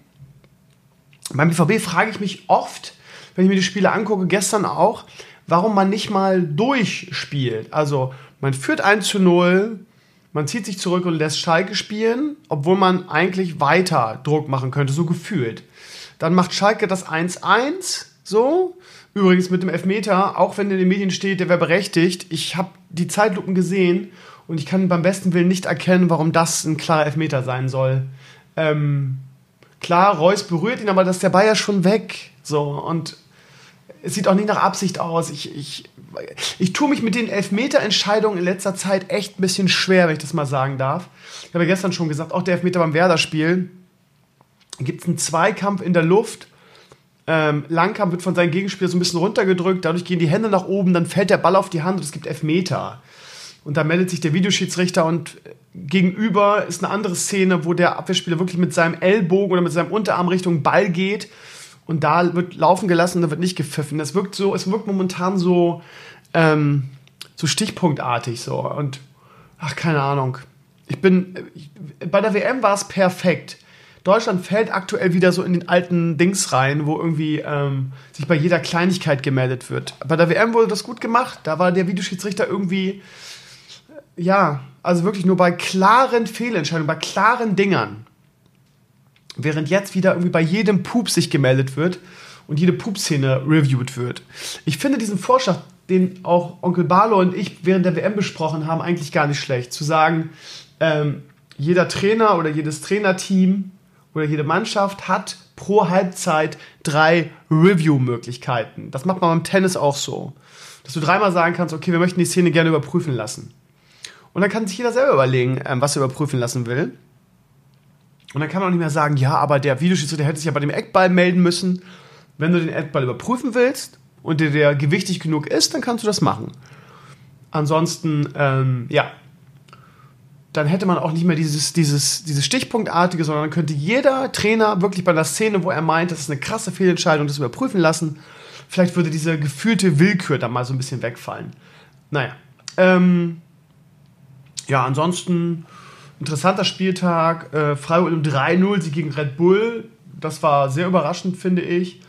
Beim BVB frage ich mich oft, wenn ich mir die Spiele angucke, gestern auch, warum man nicht mal durchspielt. Also man führt 1 zu 0, man zieht sich zurück und lässt Schalke spielen, obwohl man eigentlich weiter Druck machen könnte, so gefühlt. Dann macht Schalke das 1-1, so. Übrigens mit dem Elfmeter, auch wenn in den Medien steht, der wäre berechtigt. Ich habe die Zeitlupen gesehen und ich kann beim besten Willen nicht erkennen, warum das ein klarer Elfmeter sein soll. Ähm, klar, Reus berührt ihn, aber das ist der Bayer schon weg. So, und es sieht auch nicht nach Absicht aus. Ich, ich, ich tue mich mit den Elfmeter-Entscheidungen in letzter Zeit echt ein bisschen schwer, wenn ich das mal sagen darf. Ich habe ja gestern schon gesagt, auch der Elfmeter beim Werder-Spiel gibt es einen Zweikampf in der Luft ähm, Langkamp wird von seinem Gegenspieler so ein bisschen runtergedrückt, dadurch gehen die Hände nach oben, dann fällt der Ball auf die Hand und es gibt Elfmeter. Und da meldet sich der Videoschiedsrichter und gegenüber ist eine andere Szene, wo der Abwehrspieler wirklich mit seinem Ellbogen oder mit seinem Unterarm Richtung Ball geht und da wird laufen gelassen und da wird nicht gepfiffen. Das wirkt so, es wirkt momentan so, ähm, so stichpunktartig so und ach, keine Ahnung. Ich bin, ich, bei der WM war es perfekt. Deutschland fällt aktuell wieder so in den alten Dings rein, wo irgendwie ähm, sich bei jeder Kleinigkeit gemeldet wird. Bei der WM wurde das gut gemacht. Da war der Videoschiedsrichter irgendwie, ja, also wirklich nur bei klaren Fehlentscheidungen, bei klaren Dingern. Während jetzt wieder irgendwie bei jedem Pup sich gemeldet wird und jede Pup-Szene reviewed wird. Ich finde diesen Vorschlag, den auch Onkel Barlo und ich während der WM besprochen haben, eigentlich gar nicht schlecht. Zu sagen, ähm, jeder Trainer oder jedes Trainerteam oder jede Mannschaft hat pro Halbzeit drei Review-Möglichkeiten. Das macht man beim Tennis auch so. Dass du dreimal sagen kannst, okay, wir möchten die Szene gerne überprüfen lassen. Und dann kann sich jeder selber überlegen, ähm, was er überprüfen lassen will. Und dann kann man auch nicht mehr sagen, ja, aber der Videoschiedsrichter hätte sich ja bei dem Eckball melden müssen. Wenn du den Eckball überprüfen willst und der, der gewichtig genug ist, dann kannst du das machen. Ansonsten, ähm, ja, dann hätte man auch nicht mehr dieses, dieses, dieses Stichpunktartige, sondern dann könnte jeder Trainer wirklich bei der Szene, wo er meint, das ist eine krasse Fehlentscheidung, das überprüfen lassen. Vielleicht würde diese gefühlte Willkür da mal so ein bisschen wegfallen. Naja. Ähm, ja, ansonsten interessanter Spieltag. Äh, Freiburg um 3-0, sie gegen Red Bull. Das war sehr überraschend, finde ich.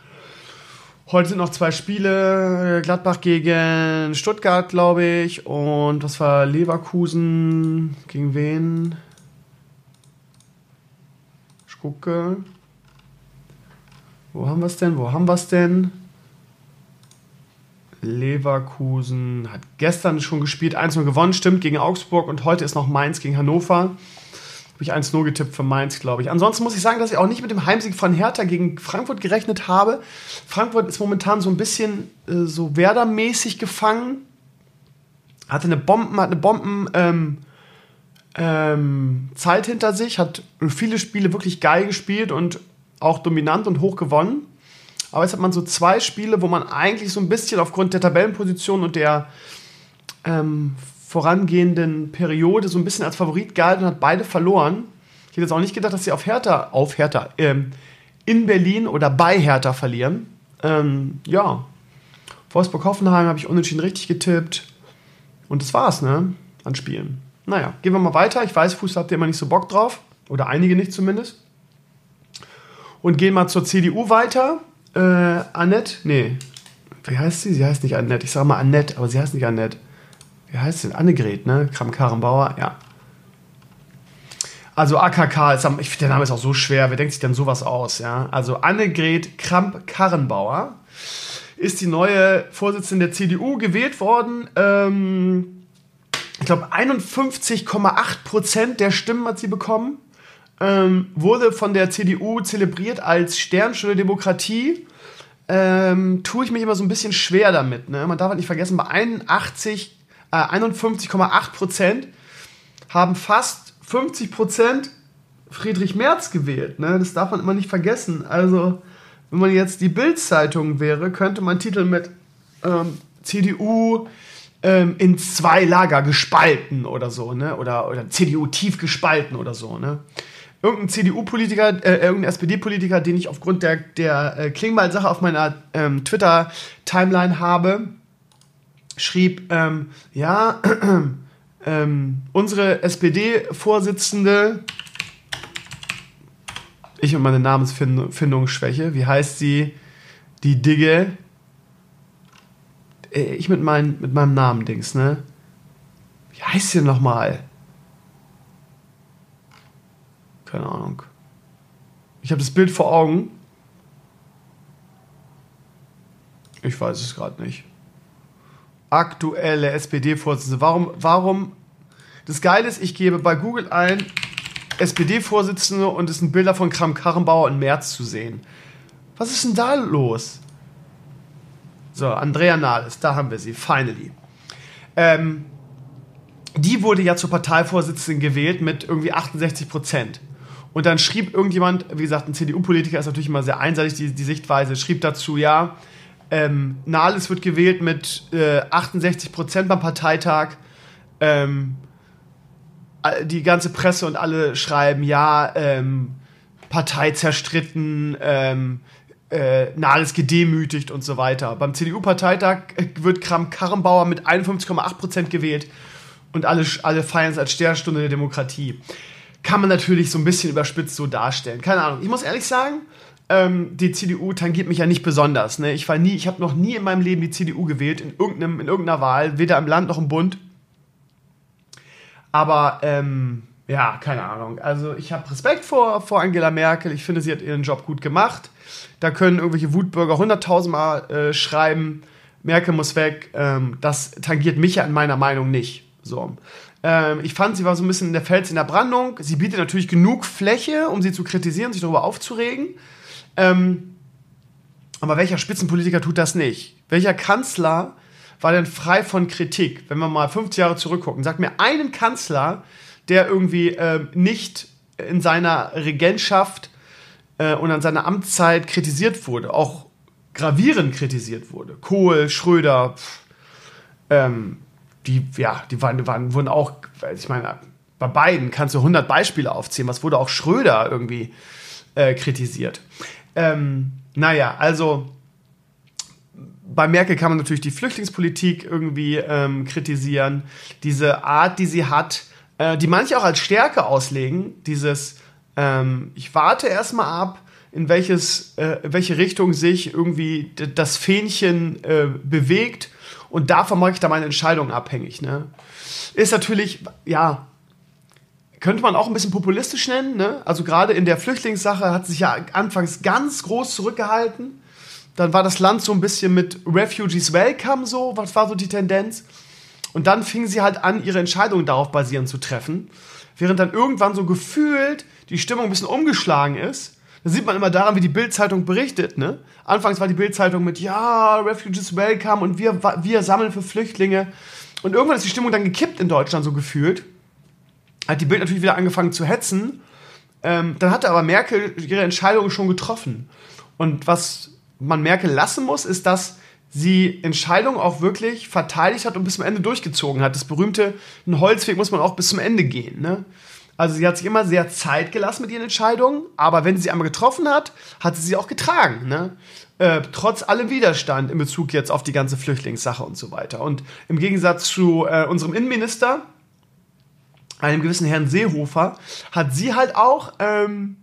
Heute sind noch zwei Spiele. Gladbach gegen Stuttgart, glaube ich. Und was war Leverkusen? Gegen wen? Ich gucke. Wo haben wir es denn? Wo haben wir es denn? Leverkusen hat gestern schon gespielt, 1-0 gewonnen, stimmt, gegen Augsburg. Und heute ist noch Mainz gegen Hannover. Habe ich 1-0 getippt für Mainz, glaube ich. Ansonsten muss ich sagen, dass ich auch nicht mit dem Heimsieg von Hertha gegen Frankfurt gerechnet habe. Frankfurt ist momentan so ein bisschen äh, so Werder-mäßig gefangen. Hatte eine Bomben, hat eine Bomben ähm, ähm, Zeit hinter sich, hat viele Spiele wirklich geil gespielt und auch dominant und hoch gewonnen. Aber jetzt hat man so zwei Spiele, wo man eigentlich so ein bisschen aufgrund der Tabellenposition und der ähm, vorangehenden Periode so ein bisschen als Favorit galt und hat beide verloren. Ich hätte jetzt auch nicht gedacht, dass sie auf Hertha, auf Hertha, ähm, in Berlin oder bei Hertha verlieren. Ähm, ja, Wolfsburg-Hoffenheim habe ich unentschieden richtig getippt. Und das war's, ne? An Spielen. Naja, gehen wir mal weiter. Ich weiß, Fußball habt ihr immer nicht so Bock drauf. Oder einige nicht zumindest. Und gehen mal zur CDU weiter. Äh, Annette, nee. Wie heißt sie? Sie heißt nicht Annette. Ich sage mal Annette, aber sie heißt nicht Annette. Wie heißt sie? Annegret, ne? Kram-Karrenbauer, ja. Also AKK, ist, ich finde, der Name ist auch so schwer. Wer denkt sich denn sowas aus? Ja? Also Annegret Kramp-Karrenbauer ist die neue Vorsitzende der CDU gewählt worden. Ähm, ich glaube, 51,8 Prozent der Stimmen hat sie bekommen. Ähm, wurde von der CDU zelebriert als Sternstunde Demokratie. Ähm, tue ich mich immer so ein bisschen schwer damit. Ne? Man darf halt nicht vergessen, bei 81, äh, 51,8 Prozent haben fast 50 Prozent Friedrich Merz gewählt. Ne? Das darf man immer nicht vergessen. Also, wenn man jetzt die Bild-Zeitung wäre, könnte man Titel mit ähm, CDU ähm, in zwei Lager gespalten oder so, ne? Oder, oder CDU tief gespalten oder so, ne? Irgendein CDU-Politiker, äh, irgendein SPD-Politiker, den ich aufgrund der, der äh, Klingbeil-Sache auf meiner ähm, Twitter-Timeline habe, schrieb, ähm, ja, <clears throat> ähm, unsere SPD-Vorsitzende, ich und meine Namensfindungsschwäche, wie heißt sie? Die Digge. Äh, ich mit, mein, mit meinem Namen, Dings, ne? Wie heißt sie nochmal? Keine Ahnung. Ich habe das Bild vor Augen. Ich weiß es gerade nicht aktuelle SPD-Vorsitzende. Warum, warum? Das Geile ist, ich gebe bei Google ein SPD-Vorsitzende und es sind Bilder von Kram Karrenbauer und Merz zu sehen. Was ist denn da los? So, Andrea Nahles, da haben wir sie, finally. Ähm, die wurde ja zur Parteivorsitzenden gewählt mit irgendwie 68 Prozent. Und dann schrieb irgendjemand, wie gesagt, ein CDU-Politiker ist natürlich immer sehr einseitig, die, die Sichtweise, schrieb dazu, ja, ähm, Nahles wird gewählt mit äh, 68 Prozent beim Parteitag. Ähm, die ganze Presse und alle schreiben, ja, ähm, Partei zerstritten, ähm, äh, Nahles gedemütigt und so weiter. Beim CDU-Parteitag wird Kram Karrenbauer mit 51,8 Prozent gewählt und alle, alle feiern es als Sternstunde der Demokratie. Kann man natürlich so ein bisschen überspitzt so darstellen. Keine Ahnung. Ich muss ehrlich sagen, ähm, die CDU tangiert mich ja nicht besonders. Ne? Ich war nie, ich habe noch nie in meinem Leben die CDU gewählt, in, irgendeinem, in irgendeiner Wahl, weder im Land noch im Bund. Aber ähm, ja, keine Ahnung. Also ich habe Respekt vor, vor Angela Merkel. Ich finde, sie hat ihren Job gut gemacht. Da können irgendwelche Wutbürger hunderttausendmal äh, schreiben, Merkel muss weg. Ähm, das tangiert mich ja in meiner Meinung nicht. So. Ähm, ich fand, sie war so ein bisschen der Fels in der Brandung. Sie bietet natürlich genug Fläche, um sie zu kritisieren, sich darüber aufzuregen. Ähm, aber welcher Spitzenpolitiker tut das nicht? Welcher Kanzler war denn frei von Kritik? Wenn wir mal 50 Jahre zurückgucken, sag mir einen Kanzler, der irgendwie äh, nicht in seiner Regentschaft äh, und an seiner Amtszeit kritisiert wurde, auch gravierend kritisiert wurde. Kohl, Schröder, pff, ähm, die, ja, die waren, waren, wurden auch, ich meine, bei beiden kannst du 100 Beispiele aufzählen. Was wurde auch Schröder irgendwie äh, kritisiert? Ähm, naja, also bei Merkel kann man natürlich die Flüchtlingspolitik irgendwie ähm, kritisieren. Diese Art, die sie hat, äh, die manche auch als Stärke auslegen, dieses ähm, ich warte erstmal ab, in welches, äh, welche Richtung sich irgendwie das Fähnchen äh, bewegt und davon mache ich dann meine Entscheidung abhängig. Ne? Ist natürlich, ja, könnte man auch ein bisschen populistisch nennen. Ne? Also gerade in der Flüchtlingssache hat sich ja anfangs ganz groß zurückgehalten. Dann war das Land so ein bisschen mit Refugees Welcome so, was war so die Tendenz. Und dann fing sie halt an, ihre Entscheidungen darauf basierend zu treffen. Während dann irgendwann so gefühlt die Stimmung ein bisschen umgeschlagen ist. Das sieht man immer daran, wie die Bildzeitung berichtet. Ne? Anfangs war die Bildzeitung mit, ja, Refugees Welcome und wir, wir sammeln für Flüchtlinge. Und irgendwann ist die Stimmung dann gekippt in Deutschland so gefühlt hat die Bild natürlich wieder angefangen zu hetzen. Ähm, dann hatte aber Merkel ihre Entscheidung schon getroffen. Und was man Merkel lassen muss, ist, dass sie Entscheidungen auch wirklich verteidigt hat und bis zum Ende durchgezogen hat. Das berühmte, ein Holzweg muss man auch bis zum Ende gehen. Ne? Also sie hat sich immer sehr Zeit gelassen mit ihren Entscheidungen, aber wenn sie sie einmal getroffen hat, hat sie sie auch getragen. Ne? Äh, trotz allem Widerstand in Bezug jetzt auf die ganze Flüchtlingssache und so weiter. Und im Gegensatz zu äh, unserem Innenminister, einem gewissen Herrn Seehofer, hat sie halt auch ähm,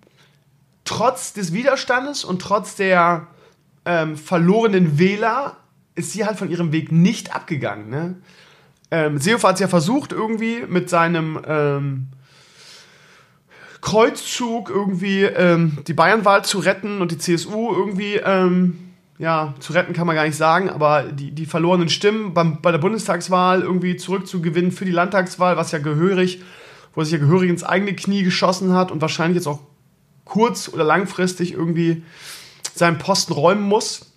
trotz des Widerstandes und trotz der ähm, verlorenen Wähler ist sie halt von ihrem Weg nicht abgegangen. Ne? Ähm, Seehofer hat es ja versucht, irgendwie mit seinem ähm, Kreuzzug irgendwie ähm, die Bayernwahl zu retten und die CSU irgendwie, ähm, ja, zu retten kann man gar nicht sagen, aber die, die verlorenen Stimmen beim, bei der Bundestagswahl irgendwie zurückzugewinnen für die Landtagswahl, was ja gehörig, wo sich ja gehörig ins eigene Knie geschossen hat und wahrscheinlich jetzt auch kurz- oder langfristig irgendwie seinen Posten räumen muss.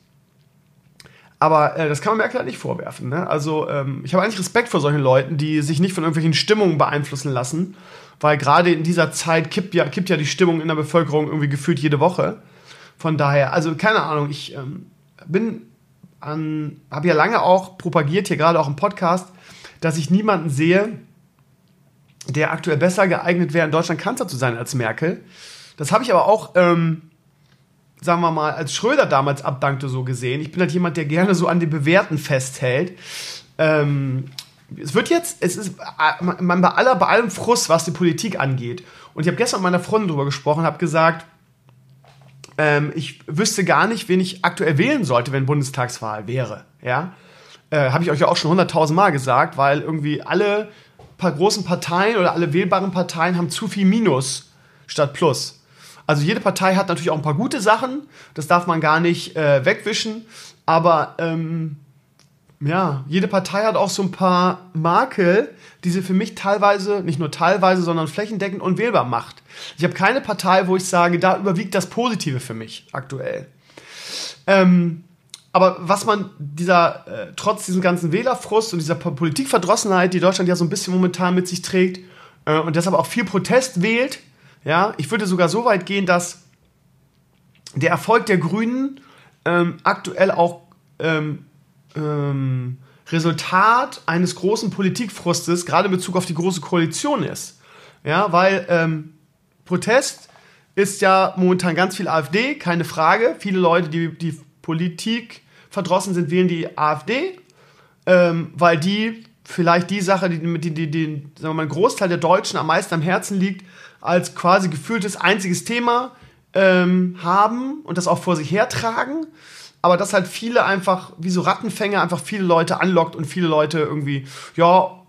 Aber äh, das kann man Merkel halt nicht vorwerfen. Ne? Also ähm, ich habe eigentlich Respekt vor solchen Leuten, die sich nicht von irgendwelchen Stimmungen beeinflussen lassen, weil gerade in dieser Zeit kippt ja, kippt ja die Stimmung in der Bevölkerung irgendwie gefühlt jede Woche. Von daher, also keine Ahnung, ich ähm, bin an, habe ja lange auch propagiert, hier gerade auch im Podcast, dass ich niemanden sehe, der aktuell besser geeignet wäre, in Deutschland Kanzler zu sein als Merkel. Das habe ich aber auch ähm, sagen wir mal, als Schröder damals abdankte, so gesehen. Ich bin halt jemand, der gerne so an den Bewährten festhält. Ähm, es wird jetzt, es ist man bei aller, bei allem Frust, was die Politik angeht. Und ich habe gestern mit meiner Freundin darüber gesprochen, habe gesagt, ähm, ich wüsste gar nicht, wen ich aktuell wählen sollte, wenn Bundestagswahl wäre. Ja, äh, habe ich euch ja auch schon hunderttausend Mal gesagt, weil irgendwie alle paar großen Parteien oder alle wählbaren Parteien haben zu viel Minus statt Plus. Also jede Partei hat natürlich auch ein paar gute Sachen, das darf man gar nicht äh, wegwischen, aber ähm, ja, jede Partei hat auch so ein paar Makel, die sie für mich teilweise, nicht nur teilweise, sondern flächendeckend unwählbar macht. Ich habe keine Partei, wo ich sage, da überwiegt das Positive für mich aktuell. Ähm, aber was man dieser, äh, trotz diesem ganzen Wählerfrust und dieser Politikverdrossenheit, die Deutschland ja so ein bisschen momentan mit sich trägt äh, und deshalb auch viel Protest wählt, ja, ich würde sogar so weit gehen, dass der Erfolg der Grünen ähm, aktuell auch ähm, ähm, Resultat eines großen Politikfrustes, gerade in Bezug auf die große Koalition ist. Ja, weil ähm, Protest ist ja momentan ganz viel AfD, keine Frage. Viele Leute, die die Politik verdrossen sind, wählen die AfD, ähm, weil die vielleicht die Sache, die, die, die, die sagen wir mal, Großteil der Deutschen am meisten am Herzen liegt, als quasi gefühltes einziges Thema ähm, haben und das auch vor sich hertragen. Aber das halt viele einfach, wie so Rattenfänger, einfach viele Leute anlockt und viele Leute irgendwie, ja,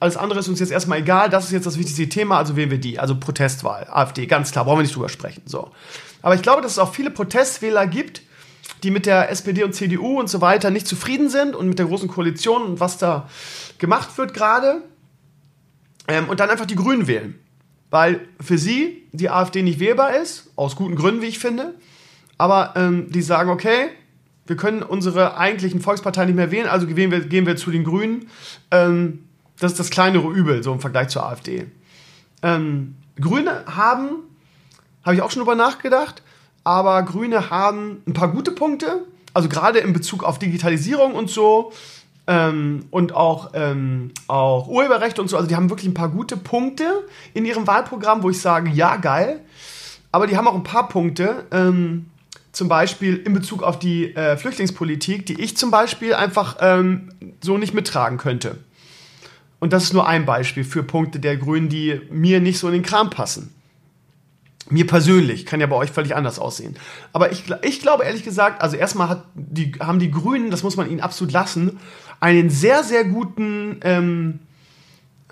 alles andere ist uns jetzt erstmal egal, das ist jetzt das wichtigste Thema, also wählen wir die. Also Protestwahl, AfD, ganz klar, brauchen wir nicht drüber sprechen. So. Aber ich glaube, dass es auch viele Protestwähler gibt, die mit der SPD und CDU und so weiter nicht zufrieden sind und mit der großen Koalition und was da gemacht wird gerade. Ähm, und dann einfach die Grünen wählen weil für sie die AfD nicht wählbar ist, aus guten Gründen, wie ich finde. Aber ähm, die sagen, okay, wir können unsere eigentlichen Volksparteien nicht mehr wählen, also gehen wir, gehen wir zu den Grünen. Ähm, das ist das kleinere Übel, so im Vergleich zur AfD. Ähm, Grüne haben, habe ich auch schon drüber nachgedacht, aber Grüne haben ein paar gute Punkte, also gerade in Bezug auf Digitalisierung und so ähm, und auch, ähm, auch Urheberrechte und so. Also die haben wirklich ein paar gute Punkte in ihrem Wahlprogramm, wo ich sage, ja, geil. Aber die haben auch ein paar Punkte, ähm, zum Beispiel in Bezug auf die äh, Flüchtlingspolitik, die ich zum Beispiel einfach ähm, so nicht mittragen könnte. Und das ist nur ein Beispiel für Punkte der Grünen, die mir nicht so in den Kram passen. Mir persönlich, kann ja bei euch völlig anders aussehen. Aber ich, ich glaube ehrlich gesagt, also erstmal die, haben die Grünen, das muss man ihnen absolut lassen, einen sehr, sehr guten ähm,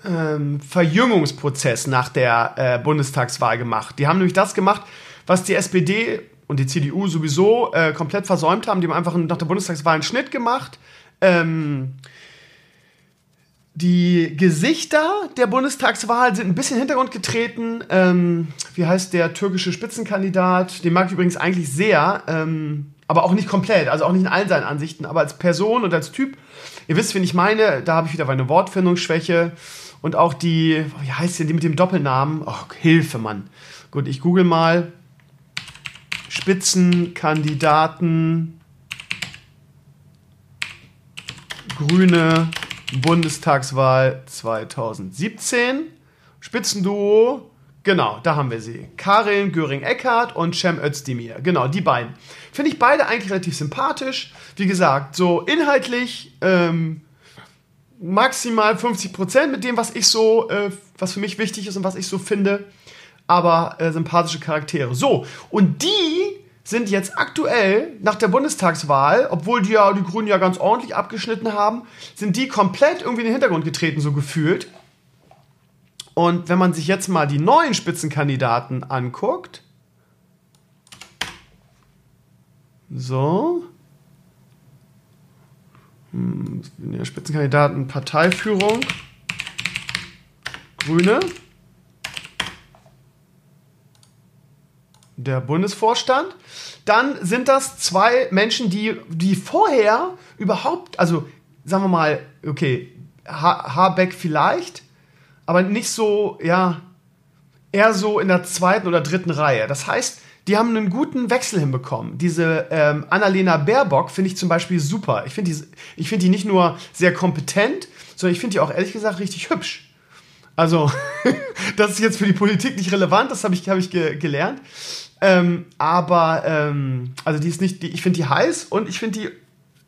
ähm, Verjüngungsprozess nach der äh, Bundestagswahl gemacht. Die haben nämlich das gemacht, was die SPD und die CDU sowieso äh, komplett versäumt haben. Die haben einfach nach der Bundestagswahl einen Schnitt gemacht. Ähm, die Gesichter der Bundestagswahl sind ein bisschen in Hintergrund getreten. Ähm, wie heißt der türkische Spitzenkandidat? Den mag ich übrigens eigentlich sehr, ähm, aber auch nicht komplett, also auch nicht in allen seinen Ansichten, aber als Person und als Typ Ihr wisst, wen ich meine, da habe ich wieder meine Wortfindungsschwäche. Und auch die, wie heißt die, die mit dem Doppelnamen? Oh, Hilfe, Mann. Gut, ich google mal. Spitzenkandidaten Grüne Bundestagswahl 2017. Spitzenduo Genau, da haben wir sie. Karin Göring-Eckardt und Cem Özdemir. Genau, die beiden. Finde ich beide eigentlich relativ sympathisch. Wie gesagt, so inhaltlich ähm, maximal 50 Prozent mit dem, was ich so, äh, was für mich wichtig ist und was ich so finde. Aber äh, sympathische Charaktere. So, und die sind jetzt aktuell nach der Bundestagswahl, obwohl die ja die Grünen ja ganz ordentlich abgeschnitten haben, sind die komplett irgendwie in den Hintergrund getreten, so gefühlt. Und wenn man sich jetzt mal die neuen Spitzenkandidaten anguckt, so, hm, Spitzenkandidaten, Parteiführung, Grüne, der Bundesvorstand. Dann sind das zwei Menschen, die, die vorher überhaupt, also sagen wir mal, okay, ha Habeck vielleicht, aber nicht so, ja, eher so in der zweiten oder dritten Reihe. Das heißt, die haben einen guten Wechsel hinbekommen. Diese ähm, Annalena Baerbock finde ich zum Beispiel super. Ich finde die, find die nicht nur sehr kompetent, sondern ich finde die auch ehrlich gesagt richtig hübsch. Also, <laughs> das ist jetzt für die Politik nicht relevant, das habe ich, hab ich ge gelernt. Ähm, aber, ähm, also die ist nicht, die, ich finde die heiß und ich finde die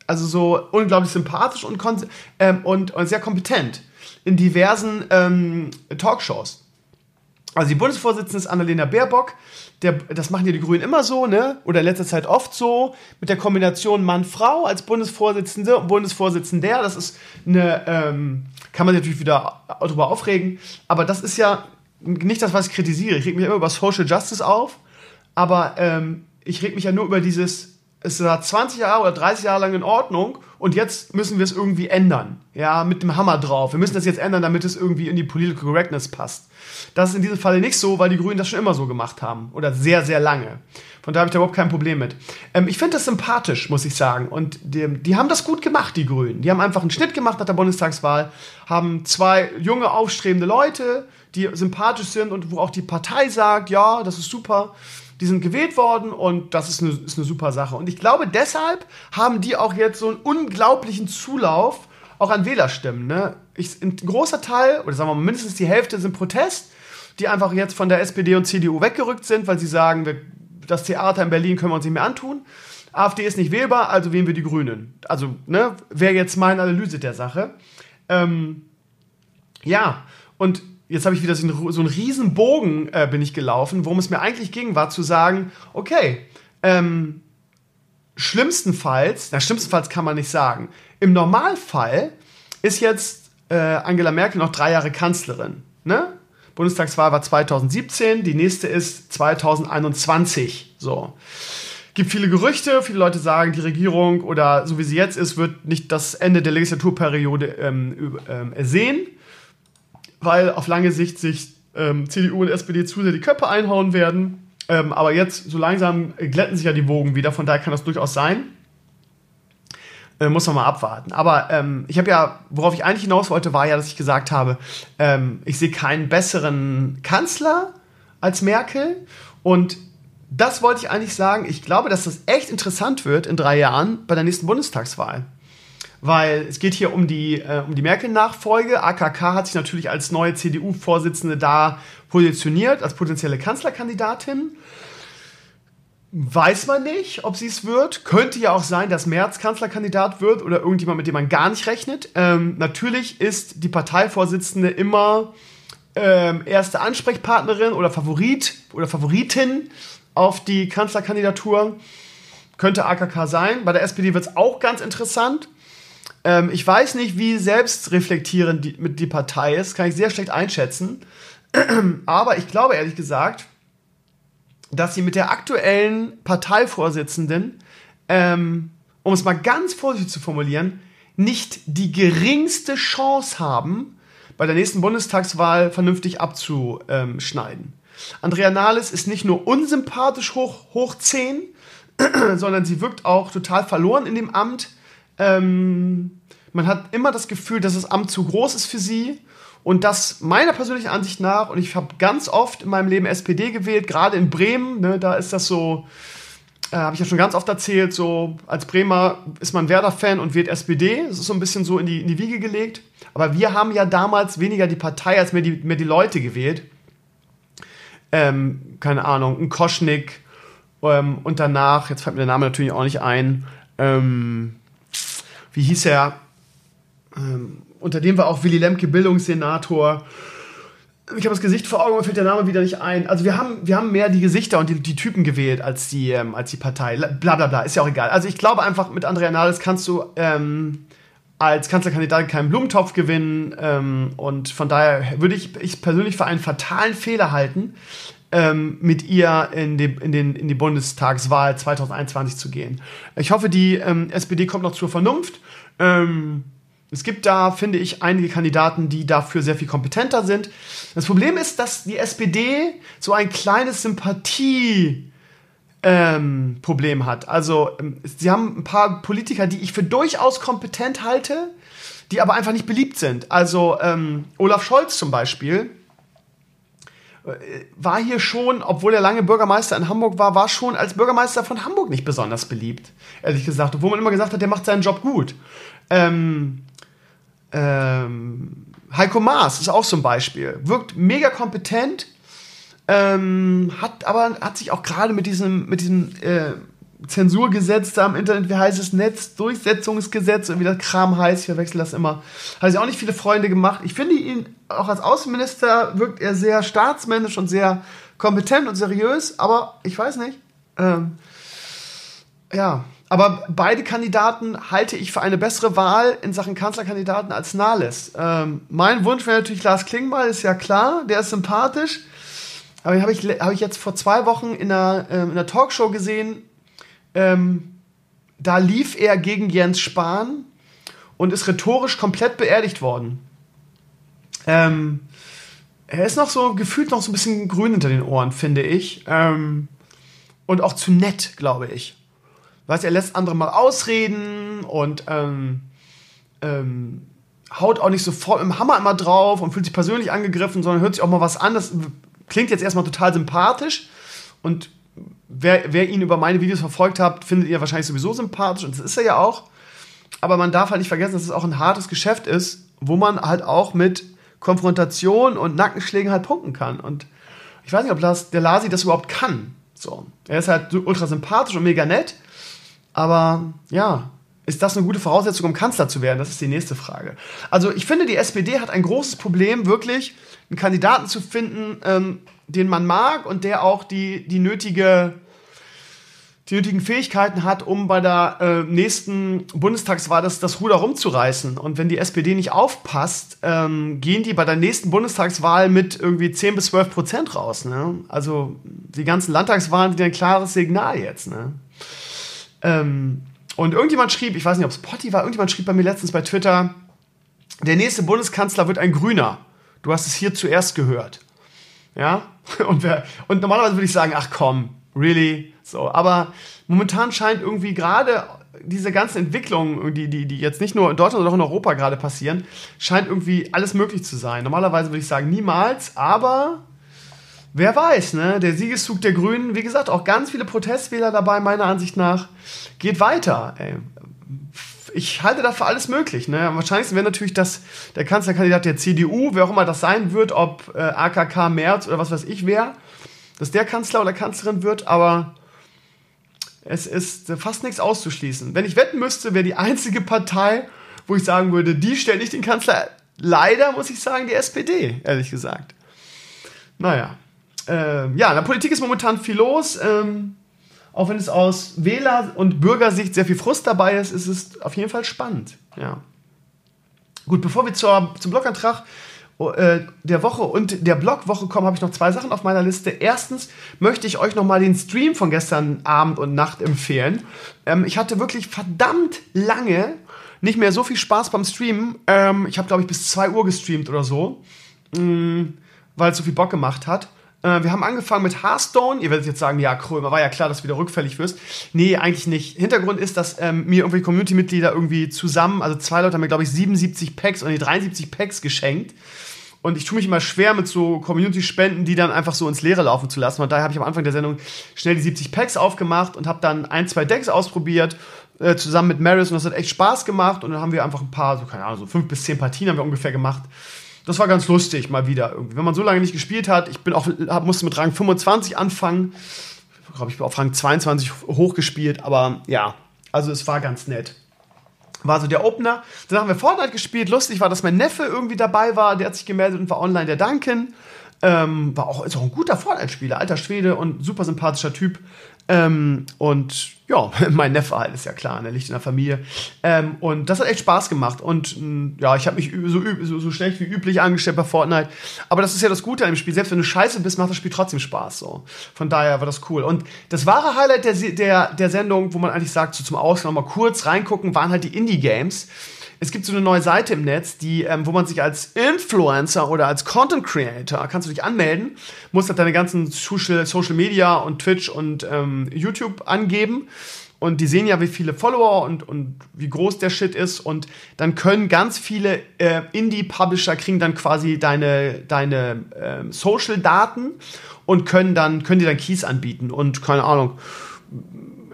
also so unglaublich sympathisch und, ähm, und, und sehr kompetent in diversen ähm, Talkshows. Also die Bundesvorsitzende ist Annalena Baerbock. Der, das machen ja die Grünen immer so, ne? Oder in letzter Zeit oft so, mit der Kombination Mann-Frau als Bundesvorsitzende und Bundesvorsitzender. Das ist eine, ähm, kann man sich natürlich wieder darüber aufregen, aber das ist ja nicht das, was ich kritisiere. Ich reg mich immer über Social Justice auf, aber ähm, ich reg mich ja nur über dieses es war 20 Jahre oder 30 Jahre lang in Ordnung und jetzt müssen wir es irgendwie ändern. Ja, mit dem Hammer drauf. Wir müssen das jetzt ändern, damit es irgendwie in die Political Correctness passt. Das ist in diesem Fall nicht so, weil die Grünen das schon immer so gemacht haben. Oder sehr, sehr lange. Von daher habe ich da überhaupt kein Problem mit. Ähm, ich finde das sympathisch, muss ich sagen. Und die, die, haben das gut gemacht, die Grünen. Die haben einfach einen Schnitt gemacht nach der Bundestagswahl, haben zwei junge, aufstrebende Leute, die sympathisch sind und wo auch die Partei sagt, ja, das ist super die sind gewählt worden und das ist eine, ist eine super Sache. Und ich glaube, deshalb haben die auch jetzt so einen unglaublichen Zulauf auch an Wählerstimmen. Ne? Ich, ein großer Teil, oder sagen wir mal mindestens die Hälfte, sind Protest, die einfach jetzt von der SPD und CDU weggerückt sind, weil sie sagen, wir, das Theater in Berlin können wir uns nicht mehr antun. AfD ist nicht wählbar, also wählen wir die Grünen. Also, ne, wäre jetzt meine Analyse der Sache. Ähm, ja, und jetzt habe ich wieder so einen, so einen riesen Bogen äh, bin ich gelaufen. Worum es mir eigentlich ging, war zu sagen, okay, ähm, schlimmstenfalls, na schlimmstenfalls kann man nicht sagen, im Normalfall ist jetzt äh, Angela Merkel noch drei Jahre Kanzlerin. Ne? Bundestagswahl war 2017, die nächste ist 2021. So. Gibt viele Gerüchte, viele Leute sagen, die Regierung oder so wie sie jetzt ist, wird nicht das Ende der Legislaturperiode ähm, ähm, sehen weil auf lange Sicht sich ähm, CDU und SPD zu sehr die Köpfe einhauen werden. Ähm, aber jetzt, so langsam glätten sich ja die Wogen wieder, von daher kann das durchaus sein. Äh, muss man mal abwarten. Aber ähm, ich habe ja, worauf ich eigentlich hinaus wollte, war ja, dass ich gesagt habe, ähm, ich sehe keinen besseren Kanzler als Merkel. Und das wollte ich eigentlich sagen. Ich glaube, dass das echt interessant wird in drei Jahren bei der nächsten Bundestagswahl weil es geht hier um die, äh, um die Merkel-Nachfolge. AKK hat sich natürlich als neue CDU-Vorsitzende da positioniert, als potenzielle Kanzlerkandidatin. Weiß man nicht, ob sie es wird. Könnte ja auch sein, dass Merz Kanzlerkandidat wird oder irgendjemand, mit dem man gar nicht rechnet. Ähm, natürlich ist die Parteivorsitzende immer ähm, erste Ansprechpartnerin oder Favorit oder Favoritin auf die Kanzlerkandidatur. Könnte AKK sein. Bei der SPD wird es auch ganz interessant. Ähm, ich weiß nicht, wie selbstreflektierend die, mit die Partei ist, kann ich sehr schlecht einschätzen. <clears throat> Aber ich glaube ehrlich gesagt, dass sie mit der aktuellen Parteivorsitzenden, ähm, um es mal ganz vorsichtig zu formulieren, nicht die geringste Chance haben, bei der nächsten Bundestagswahl vernünftig abzuschneiden. Andrea Nahles ist nicht nur unsympathisch hoch, hoch 10, <clears throat> sondern sie wirkt auch total verloren in dem Amt. Ähm, man hat immer das Gefühl, dass das Amt zu groß ist für sie. Und das meiner persönlichen Ansicht nach, und ich habe ganz oft in meinem Leben SPD gewählt, gerade in Bremen, ne, da ist das so, äh, habe ich ja schon ganz oft erzählt, so als Bremer ist man Werder-Fan und wählt SPD. Das ist so ein bisschen so in die, in die Wiege gelegt. Aber wir haben ja damals weniger die Partei als mehr die, mehr die Leute gewählt. ähm, keine Ahnung, ein Koschnik ähm, und danach, jetzt fällt mir der Name natürlich auch nicht ein, ähm, wie hieß er? Ähm, unter dem war auch Willy Lemke Bildungssenator. Ich habe das Gesicht vor Augen, mir fällt der Name wieder nicht ein. Also wir haben, wir haben mehr die Gesichter und die, die Typen gewählt als die, ähm, als die Partei. Bla bla bla, ist ja auch egal. Also ich glaube einfach, mit Andrea Nahles kannst du ähm, als Kanzlerkandidat keinen Blumentopf gewinnen. Ähm, und von daher würde ich, ich persönlich für einen fatalen Fehler halten, ähm, mit ihr in die, in, den, in die Bundestagswahl 2021 zu gehen. Ich hoffe, die ähm, SPD kommt noch zur Vernunft. Ähm, es gibt da, finde ich, einige Kandidaten, die dafür sehr viel kompetenter sind. Das Problem ist, dass die SPD so ein kleines Sympathie ähm, Problem hat. Also, ähm, sie haben ein paar Politiker, die ich für durchaus kompetent halte, die aber einfach nicht beliebt sind. Also, ähm, Olaf Scholz zum Beispiel war hier schon, obwohl er lange Bürgermeister in Hamburg war, war schon als Bürgermeister von Hamburg nicht besonders beliebt, ehrlich gesagt. Obwohl man immer gesagt hat, der macht seinen Job gut. Ähm, ähm, Heiko Maas ist auch so ein Beispiel. Wirkt mega kompetent, ähm, hat aber hat sich auch gerade mit diesem, mit diesem äh, Zensurgesetz da im Internet, wie heißt es, Netzdurchsetzungsgesetz, wie das Kram heißt, ich verwechsel das immer, hat sich auch nicht viele Freunde gemacht. Ich finde ihn auch als Außenminister wirkt er sehr staatsmännisch und sehr kompetent und seriös, aber ich weiß nicht. Ähm, ja, aber beide Kandidaten halte ich für eine bessere Wahl in Sachen Kanzlerkandidaten als Nahles. Ähm, mein Wunsch wäre natürlich Lars Klingbeil, ist ja klar, der ist sympathisch. Aber habe ich, hab ich jetzt vor zwei Wochen in einer, äh, in einer Talkshow gesehen, ähm, da lief er gegen Jens Spahn und ist rhetorisch komplett beerdigt worden. Ähm, er ist noch so gefühlt noch so ein bisschen grün hinter den Ohren, finde ich. Ähm, und auch zu nett, glaube ich. Weißt er lässt andere mal ausreden und ähm, ähm, haut auch nicht sofort im Hammer immer drauf und fühlt sich persönlich angegriffen, sondern hört sich auch mal was an. Das klingt jetzt erstmal total sympathisch und wer, wer ihn über meine Videos verfolgt hat, findet ihr wahrscheinlich sowieso sympathisch und das ist er ja auch. Aber man darf halt nicht vergessen, dass es auch ein hartes Geschäft ist, wo man halt auch mit Konfrontation und Nackenschlägen halt punkten kann. Und ich weiß nicht, ob das, der Lasi das überhaupt kann. So. Er ist halt ultra sympathisch und mega nett. Aber ja, ist das eine gute Voraussetzung, um Kanzler zu werden? Das ist die nächste Frage. Also ich finde, die SPD hat ein großes Problem, wirklich einen Kandidaten zu finden, ähm, den man mag und der auch die, die nötige die nötigen Fähigkeiten hat, um bei der äh, nächsten Bundestagswahl das, das Ruder rumzureißen. Und wenn die SPD nicht aufpasst, ähm, gehen die bei der nächsten Bundestagswahl mit irgendwie 10 bis 12 Prozent raus. Ne? Also die ganzen Landtagswahlen sind ein klares Signal jetzt. Ne? Ähm, und irgendjemand schrieb, ich weiß nicht, ob es Potti war, irgendjemand schrieb bei mir letztens bei Twitter, der nächste Bundeskanzler wird ein Grüner. Du hast es hier zuerst gehört. Ja? <laughs> Und, wer, und normalerweise würde ich sagen, ach komm, really? So, aber momentan scheint irgendwie gerade diese ganzen Entwicklungen, die, die, die jetzt nicht nur in Deutschland, sondern auch in Europa gerade passieren, scheint irgendwie alles möglich zu sein. Normalerweise würde ich sagen, niemals, aber wer weiß, ne? Der Siegeszug der Grünen, wie gesagt, auch ganz viele Protestwähler dabei, meiner Ansicht nach, geht weiter. Ey. Ich halte dafür alles möglich. Ne? Am wahrscheinlichsten wäre natürlich, dass der Kanzlerkandidat der CDU, wer auch immer das sein wird, ob äh, AKK Merz oder was weiß ich wer, dass der Kanzler oder Kanzlerin wird, aber es ist fast nichts auszuschließen. Wenn ich wetten müsste, wäre die einzige Partei, wo ich sagen würde, die stellt nicht den Kanzler. Leider muss ich sagen, die SPD, ehrlich gesagt. Naja. Ähm, ja, in der Politik ist momentan viel los. Ähm, auch wenn es aus Wähler- und Bürgersicht sehr viel Frust dabei ist, ist es auf jeden Fall spannend. Ja. Gut, bevor wir zur, zum Blogantrag äh, der Woche und der Blogwoche kommen, habe ich noch zwei Sachen auf meiner Liste. Erstens möchte ich euch noch mal den Stream von gestern Abend und Nacht empfehlen. Ähm, ich hatte wirklich verdammt lange nicht mehr so viel Spaß beim Streamen. Ähm, ich habe, glaube ich, bis 2 Uhr gestreamt oder so, mm, weil es so viel Bock gemacht hat. Äh, wir haben angefangen mit Hearthstone. Ihr werdet jetzt sagen, ja, Krömer, war ja klar, dass du wieder rückfällig wirst. Nee, eigentlich nicht. Hintergrund ist, dass ähm, mir irgendwie Community-Mitglieder irgendwie zusammen, also zwei Leute haben mir, glaube ich, 77 Packs oder die 73 Packs geschenkt. Und ich tue mich immer schwer mit so Community-Spenden, die dann einfach so ins Leere laufen zu lassen. Und daher habe ich am Anfang der Sendung schnell die 70 Packs aufgemacht und habe dann ein, zwei Decks ausprobiert, äh, zusammen mit Maris. Und das hat echt Spaß gemacht. Und dann haben wir einfach ein paar, so keine Ahnung, so fünf bis zehn Partien haben wir ungefähr gemacht. Das war ganz lustig mal wieder irgendwie. Wenn man so lange nicht gespielt hat, ich bin auch, hab, musste mit Rang 25 anfangen. Ich glaube, ich bin auf Rang 22 hochgespielt, aber ja, also es war ganz nett. War so der Opener. Dann haben wir Fortnite gespielt. Lustig war, dass mein Neffe irgendwie dabei war. Der hat sich gemeldet und war online, der Duncan. Ähm, war auch, ist auch ein guter Fortnite-Spieler, alter Schwede und super sympathischer Typ. Ähm, und ja, <laughs> mein Neffe halt, ist ja klar, der liegt in der Familie. Ähm, und das hat echt Spaß gemacht. Und mh, mm, ja, ich habe mich so, so, so, schlecht wie üblich angestellt bei Fortnite. Aber das ist ja das Gute an dem Spiel. Selbst wenn du scheiße bist, macht das Spiel trotzdem Spaß. So. Von daher war das cool. Und das wahre Highlight der, der, der Sendung, wo man eigentlich sagt, so zum Ausgang mal kurz reingucken, waren halt die Indie-Games es gibt so eine neue Seite im Netz, die, ähm, wo man sich als Influencer oder als Content Creator kannst du dich anmelden, musst halt deine ganzen Social, Social Media und Twitch und ähm, YouTube angeben. Und die sehen ja, wie viele Follower und, und wie groß der Shit ist. Und dann können ganz viele äh, Indie-Publisher kriegen dann quasi deine, deine äh, Social-Daten und können dann, können dir dann Keys anbieten. Und keine Ahnung,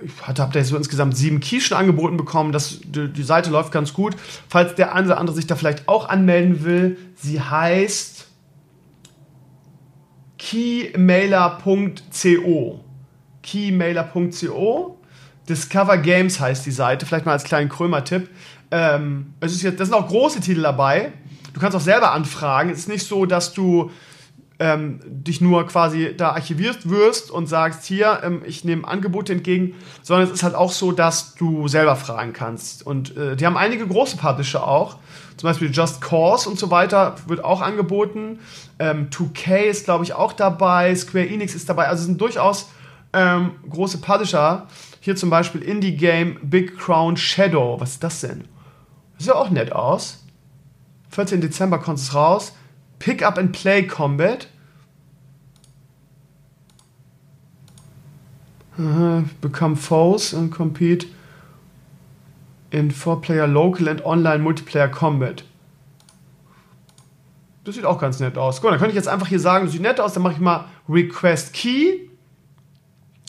ich habe da so insgesamt sieben Keys schon angeboten bekommen. Das, die, die, Seite läuft ganz gut. Falls der eine oder andere sich da vielleicht auch anmelden will, sie heißt keymailer.co. Keymailer.co. Discover Games heißt die Seite. Vielleicht mal als kleinen Krömer-Tipp. Ähm, es ist jetzt, da sind auch große Titel dabei. Du kannst auch selber anfragen. Es ist nicht so, dass du ähm, dich nur quasi da archiviert wirst und sagst, hier, ähm, ich nehme Angebote entgegen, sondern es ist halt auch so, dass du selber fragen kannst. Und äh, die haben einige große Publisher auch, zum Beispiel Just Cause und so weiter wird auch angeboten. Ähm, 2K ist, glaube ich, auch dabei, Square Enix ist dabei, also es sind durchaus ähm, große Publisher. Hier zum Beispiel Indie Game Big Crown Shadow. Was ist das denn? Das sieht ja auch nett aus. 14. Dezember kommt es raus. Pick Up and Play Combat. Uh, become foes and compete in 4-Player Local and Online Multiplayer Combat. Das sieht auch ganz nett aus. Gut, dann könnte ich jetzt einfach hier sagen, das sieht nett aus, dann mache ich mal Request Key.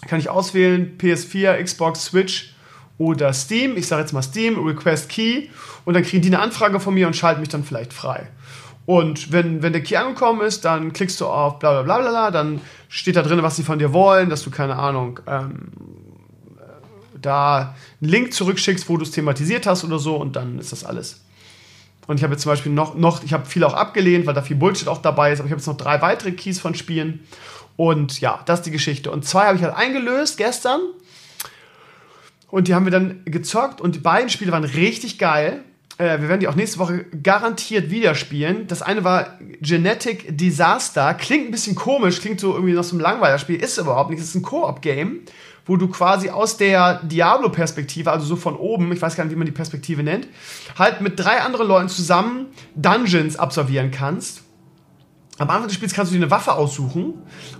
Kann ich auswählen, PS4, Xbox, Switch oder Steam. Ich sage jetzt mal Steam, Request Key. Und dann kriegen die eine Anfrage von mir und schalten mich dann vielleicht frei. Und wenn, wenn der Key angekommen ist, dann klickst du auf bla bla bla bla, dann steht da drin, was sie von dir wollen, dass du, keine Ahnung, ähm, da einen Link zurückschickst, wo du es thematisiert hast oder so und dann ist das alles. Und ich habe jetzt zum Beispiel noch, noch ich habe viel auch abgelehnt, weil da viel Bullshit auch dabei ist, aber ich habe jetzt noch drei weitere Keys von Spielen. Und ja, das ist die Geschichte. Und zwei habe ich halt eingelöst gestern. Und die haben wir dann gezockt und die beiden Spiele waren richtig geil. Äh, wir werden die auch nächste Woche garantiert wieder spielen. Das eine war Genetic Disaster. Klingt ein bisschen komisch, klingt so irgendwie nach so einem Langweilerspiel. Ist überhaupt nicht. Es ist ein Koop-Game, wo du quasi aus der Diablo-Perspektive, also so von oben, ich weiß gar nicht, wie man die Perspektive nennt, halt mit drei anderen Leuten zusammen Dungeons absolvieren kannst am Anfang des Spiels kannst du dir eine Waffe aussuchen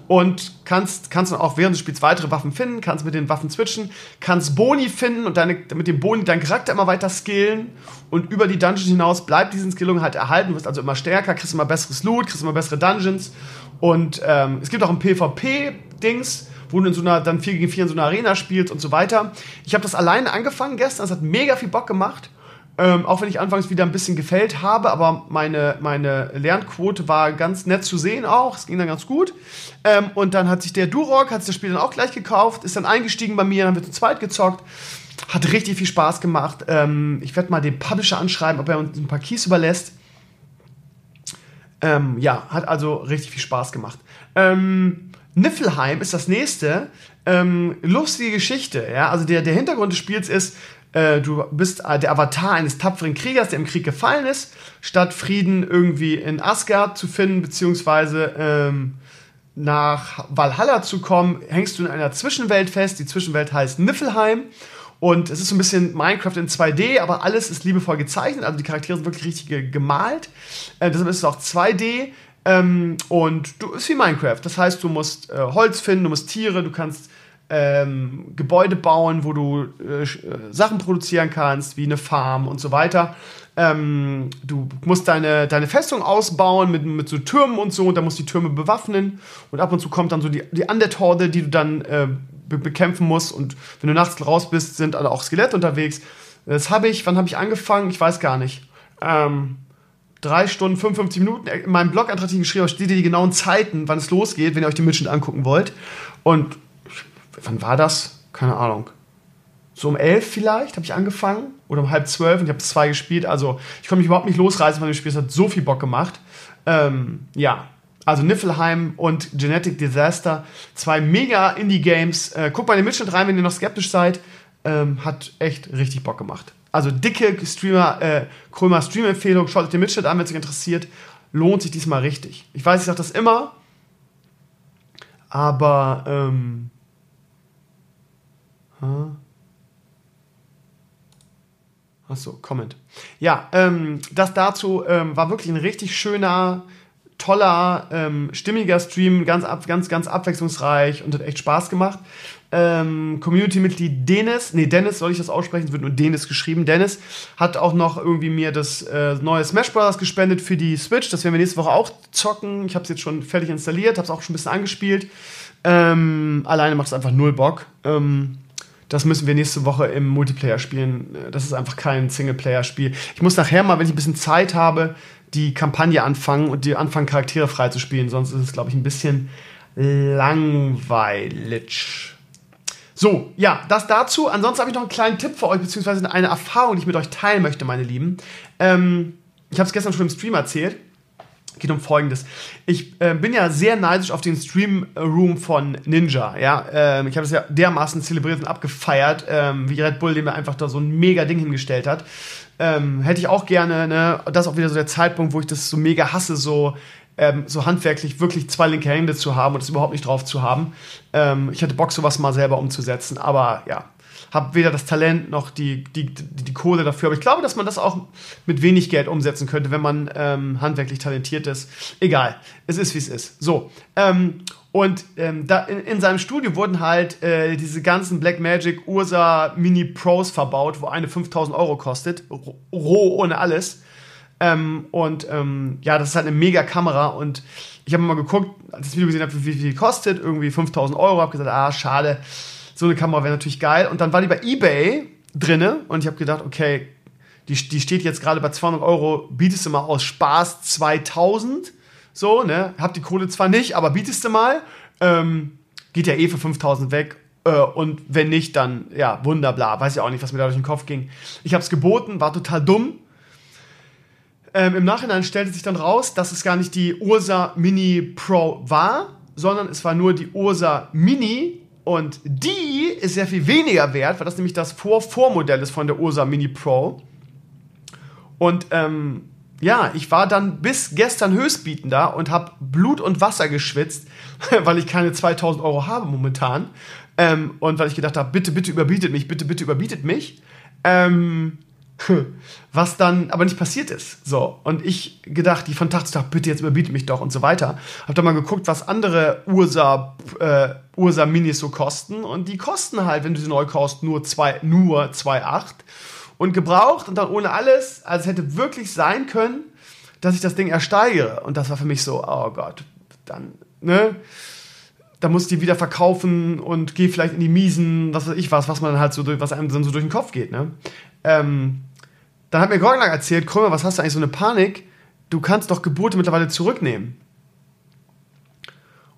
und kannst, kannst dann auch während des Spiels weitere Waffen finden, kannst mit den Waffen switchen, kannst Boni finden und deine, mit dem Boni deinen Charakter immer weiter skillen und über die Dungeons hinaus bleibt diese Skillung halt erhalten, wirst also immer stärker, kriegst immer besseres Loot, kriegst immer bessere Dungeons und ähm, es gibt auch ein PvP-Dings, wo du in so einer, dann 4 gegen 4 in so einer Arena spielst und so weiter. Ich habe das alleine angefangen gestern, es hat mega viel Bock gemacht ähm, auch wenn ich anfangs wieder ein bisschen gefällt habe, aber meine, meine Lernquote war ganz nett zu sehen auch. Es ging dann ganz gut. Ähm, und dann hat sich der Durok, hat sich das Spiel dann auch gleich gekauft, ist dann eingestiegen bei mir, dann haben wir zu zweit gezockt. Hat richtig viel Spaß gemacht. Ähm, ich werde mal den Publisher anschreiben, ob er uns ein paar Keys überlässt. Ähm, ja, hat also richtig viel Spaß gemacht. Ähm, Niffelheim ist das nächste. Ähm, lustige Geschichte, ja. Also der, der Hintergrund des Spiels ist, äh, du bist äh, der Avatar eines tapferen Kriegers, der im Krieg gefallen ist, statt Frieden irgendwie in Asgard zu finden, beziehungsweise ähm, nach Valhalla zu kommen, hängst du in einer Zwischenwelt fest. Die Zwischenwelt heißt Niflheim. Und es ist so ein bisschen Minecraft in 2D, aber alles ist liebevoll gezeichnet. Also die Charaktere sind wirklich richtig gemalt. Äh, deshalb ist es auch 2D. Ähm, und du ist wie Minecraft. Das heißt, du musst äh, Holz finden, du musst Tiere, du kannst ähm, Gebäude bauen, wo du äh, äh, Sachen produzieren kannst, wie eine Farm und so weiter. Ähm, du musst deine, deine Festung ausbauen mit, mit so Türmen und so, und dann musst du die Türme bewaffnen. Und ab und zu kommt dann so die, die Undead-Horde, die du dann äh, be bekämpfen musst. Und wenn du nachts raus bist, sind alle auch Skelette unterwegs. Das habe ich, wann habe ich angefangen? Ich weiß gar nicht. Ähm, drei Stunden, 55 Minuten. In meinem Blogantrag die ich geschrieben habe, steht die genauen Zeiten, wann es losgeht, wenn ihr euch den Mitschnitt angucken wollt. Und wann war das? Keine Ahnung. So um elf vielleicht habe ich angefangen oder um halb zwölf und ich habe zwei gespielt. Also ich konnte mich überhaupt nicht losreißen von dem Spiel. Es hat so viel Bock gemacht. Ähm, ja, also Niflheim und Genetic Disaster, zwei mega Indie-Games. Äh, guckt mal in den Mitschnitt rein, wenn ihr noch skeptisch seid. Ähm, hat echt richtig Bock gemacht. Also dicke Streamer, äh, Krömer Stream-Empfehlung. Schaut euch den Mitschnitt an, wenn es euch interessiert. Lohnt sich diesmal richtig. Ich weiß, ich sage das immer, aber ähm, Achso, Comment. Ja, ähm, das dazu ähm, war wirklich ein richtig schöner, toller, ähm, stimmiger Stream, ganz, ab, ganz, ganz abwechslungsreich und hat echt Spaß gemacht. Ähm, Community-Mitglied Dennis, nee, Dennis soll ich das aussprechen, es wird nur Dennis geschrieben. Dennis hat auch noch irgendwie mir das äh, neue Smash Bros. gespendet für die Switch. Das werden wir nächste Woche auch zocken. Ich habe es jetzt schon fertig installiert, habe es auch schon ein bisschen angespielt. Ähm, alleine macht es einfach null Bock. Ähm, das müssen wir nächste Woche im Multiplayer spielen. Das ist einfach kein Singleplayer-Spiel. Ich muss nachher mal, wenn ich ein bisschen Zeit habe, die Kampagne anfangen und die anfangen, Charaktere freizuspielen. Sonst ist es, glaube ich, ein bisschen langweilig. So, ja, das dazu. Ansonsten habe ich noch einen kleinen Tipp für euch, beziehungsweise eine Erfahrung, die ich mit euch teilen möchte, meine Lieben. Ähm, ich habe es gestern schon im Stream erzählt geht um Folgendes. Ich äh, bin ja sehr neidisch auf den Stream Room von Ninja. Ja, ähm, ich habe es ja dermaßen zelebriert und abgefeiert, ähm, wie Red Bull, dem er einfach da so ein mega Ding hingestellt hat. Ähm, hätte ich auch gerne. Ne? Das ist auch wieder so der Zeitpunkt, wo ich das so mega hasse, so ähm, so handwerklich wirklich zwei linke Hände zu haben und das überhaupt nicht drauf zu haben. Ähm, ich hätte Bock, sowas mal selber umzusetzen, aber ja, habe weder das Talent noch die, die, die, die, Kohle dafür. Aber ich glaube, dass man das auch mit wenig Geld umsetzen könnte, wenn man ähm, handwerklich talentiert ist. Egal, es ist, wie es ist. So, ähm, und ähm, da in, in, seinem Studio wurden halt äh, diese ganzen Blackmagic Ursa Mini Pros verbaut, wo eine 5000 Euro kostet, roh ohne alles. Ähm, und ähm, ja, das ist halt eine mega Kamera und ich habe mal geguckt, als ich das Video gesehen habe, wie viel die kostet, irgendwie 5000 Euro, habe gesagt, ah, schade, so eine Kamera wäre natürlich geil. Und dann war die bei eBay drinne und ich habe gedacht, okay, die, die steht jetzt gerade bei 200 Euro, bietest du mal aus Spaß 2000, so, ne, hab die Kohle zwar nicht, aber bietest du mal, ähm, geht ja eh für 5000 weg. Äh, und wenn nicht, dann, ja, wunderbla, weiß ich auch nicht, was mir da durch den Kopf ging. Ich habe es geboten, war total dumm, ähm, Im Nachhinein stellte sich dann raus, dass es gar nicht die Ursa Mini Pro war, sondern es war nur die Ursa Mini und die ist sehr viel weniger wert, weil das nämlich das Vor-Vormodell ist von der Ursa Mini Pro. Und ähm, ja, ich war dann bis gestern höchstbietender und habe Blut und Wasser geschwitzt, <laughs> weil ich keine 2000 Euro habe momentan. Ähm, und weil ich gedacht habe, bitte, bitte überbietet mich, bitte, bitte überbietet mich. Ähm, <laughs> was dann aber nicht passiert ist. So, und ich gedacht, die von Tag zu Tag, bitte jetzt überbietet mich doch und so weiter. Hab dann mal geguckt, was andere Ursa, äh, Ursa Minis so kosten und die kosten halt, wenn du sie neu kaufst, nur 2, nur 2,8 und gebraucht und dann ohne alles, also es hätte wirklich sein können, dass ich das Ding ersteigere und das war für mich so, oh Gott, dann, ne? da muss ich die wieder verkaufen und gehe vielleicht in die Miesen, was weiß ich was, was man halt so durch, was einem dann so durch den Kopf geht, ne? Ähm, dann hat mir Gorglang erzählt, Krömer, was hast du eigentlich so eine Panik? Du kannst doch Gebote mittlerweile zurücknehmen.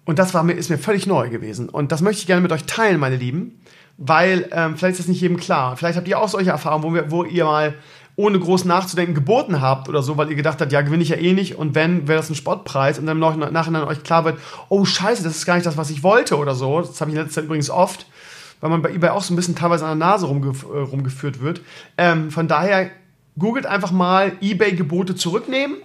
Und das war mir, ist mir völlig neu gewesen. Und das möchte ich gerne mit euch teilen, meine Lieben, weil ähm, vielleicht ist das nicht jedem klar. Vielleicht habt ihr auch solche Erfahrungen, wo, wir, wo ihr mal ohne groß nachzudenken geboten habt oder so, weil ihr gedacht habt, ja, gewinne ich ja eh nicht und wenn, wäre das ein Spottpreis und dann im Nachhinein euch klar wird, oh scheiße, das ist gar nicht das, was ich wollte oder so. Das habe ich in letzter Zeit übrigens oft weil man bei eBay auch so ein bisschen teilweise an der Nase rumgef äh, rumgeführt wird. Ähm, von daher googelt einfach mal eBay-Gebote zurücknehmen.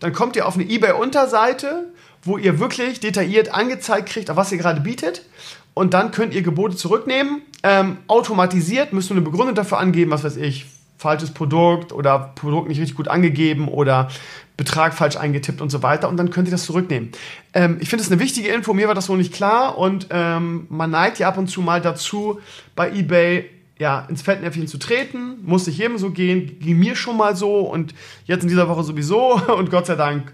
Dann kommt ihr auf eine eBay-Unterseite, wo ihr wirklich detailliert angezeigt kriegt, auf was ihr gerade bietet. Und dann könnt ihr Gebote zurücknehmen. Ähm, automatisiert müsst ihr eine Begründung dafür angeben, was weiß ich, falsches Produkt oder Produkt nicht richtig gut angegeben oder Betrag falsch eingetippt und so weiter und dann könnt ihr das zurücknehmen. Ähm, ich finde es eine wichtige Info, mir war das wohl nicht klar und ähm, man neigt ja ab und zu mal dazu, bei eBay ja, ins Fettnäpfchen zu treten, muss nicht jedem so gehen, ging mir schon mal so und jetzt in dieser Woche sowieso <laughs> und Gott sei Dank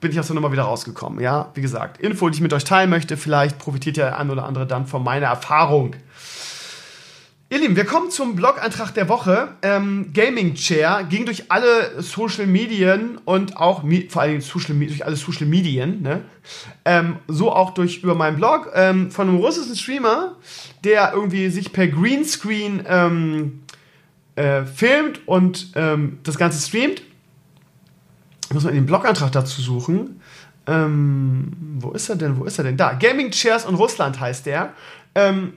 bin ich aus der Nummer wieder rausgekommen. Ja, wie gesagt, Info, die ich mit euch teilen möchte, vielleicht profitiert ja ein oder andere dann von meiner Erfahrung. Ihr Lieben, wir kommen zum Blog-Eintrag der Woche. Ähm, Gaming Chair ging durch alle Social Medien und auch vor allem Social, durch alle Social Medien, ne? ähm, so auch durch über meinen Blog ähm, von einem russischen Streamer, der irgendwie sich per Greenscreen ähm, äh, filmt und ähm, das Ganze streamt. Muss mal den Blog-Eintrag dazu suchen. Ähm, wo ist er denn? Wo ist er denn? Da. Gaming Chairs in Russland heißt der.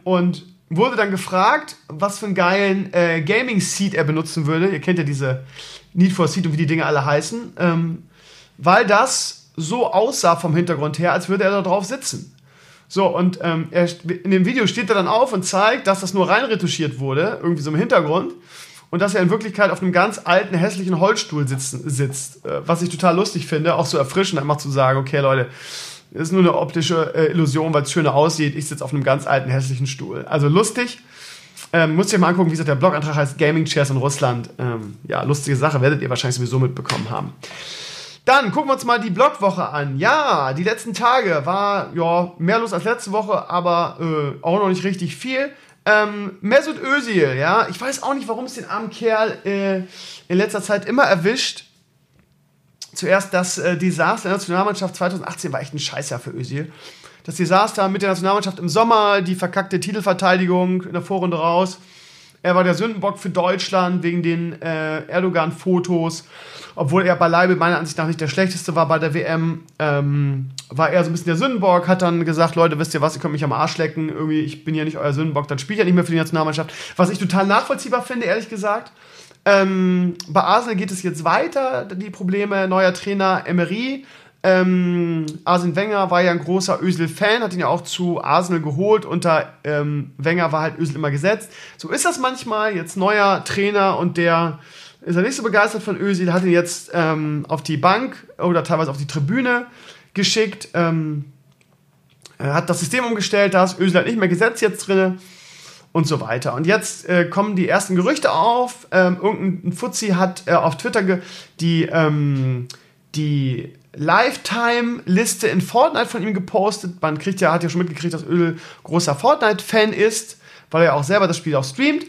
und wurde dann gefragt, was für einen geilen äh, Gaming-Seat er benutzen würde. Ihr kennt ja diese Need for Seat und wie die Dinge alle heißen. Ähm, weil das so aussah vom Hintergrund her, als würde er da drauf sitzen. So, und ähm, er, in dem Video steht er dann auf und zeigt, dass das nur reinretuschiert wurde, irgendwie so im Hintergrund. Und dass er in Wirklichkeit auf einem ganz alten, hässlichen Holzstuhl sitzen, sitzt. Äh, was ich total lustig finde, auch so erfrischend, einfach zu sagen, okay, Leute, ist nur eine optische äh, Illusion, weil es schöner aussieht. Ich sitze auf einem ganz alten, hässlichen Stuhl. Also lustig. Ähm, müsst ihr mal angucken, wie gesagt, der Blogantrag heißt Gaming Chairs in Russland. Ähm, ja, lustige Sache, werdet ihr wahrscheinlich sowieso mitbekommen haben. Dann gucken wir uns mal die Blogwoche an. Ja, die letzten Tage war ja mehr los als letzte Woche, aber äh, auch noch nicht richtig viel. Ähm, Mesut Özil, ja, ich weiß auch nicht, warum es den armen Kerl äh, in letzter Zeit immer erwischt zuerst das äh, Desaster der Nationalmannschaft 2018 war echt ein Scheißjahr für Özil. Das Desaster mit der Nationalmannschaft im Sommer, die verkackte Titelverteidigung in der Vorrunde raus. Er war der Sündenbock für Deutschland wegen den äh, Erdogan-Fotos. Obwohl er beileibe meiner Ansicht nach nicht der schlechteste war bei der WM, ähm, war er so ein bisschen der Sündenbock, hat dann gesagt, Leute, wisst ihr was, ihr könnt mich am Arsch lecken, irgendwie, ich bin ja nicht euer Sündenbock, dann spielt er nicht mehr für die Nationalmannschaft. Was ich total nachvollziehbar finde, ehrlich gesagt. Ähm, bei Arsenal geht es jetzt weiter, die Probleme. Neuer Trainer Emery. Ähm, Arsene Wenger war ja ein großer Özil-Fan, hat ihn ja auch zu Arsenal geholt. Unter ähm, Wenger war halt Özil immer gesetzt. So ist das manchmal. Jetzt neuer Trainer und der ist er nicht so begeistert von Özil, hat ihn jetzt ähm, auf die Bank oder teilweise auf die Tribüne geschickt. Ähm, hat das System umgestellt, da ist Özil halt nicht mehr gesetzt jetzt drin und so weiter. Und jetzt äh, kommen die ersten Gerüchte auf. Ähm, irgendein Fuzzi hat äh, auf Twitter die, ähm, die Lifetime-Liste in Fortnite von ihm gepostet. Man kriegt ja, hat ja schon mitgekriegt, dass Öl großer Fortnite-Fan ist, weil er auch selber das Spiel auch streamt.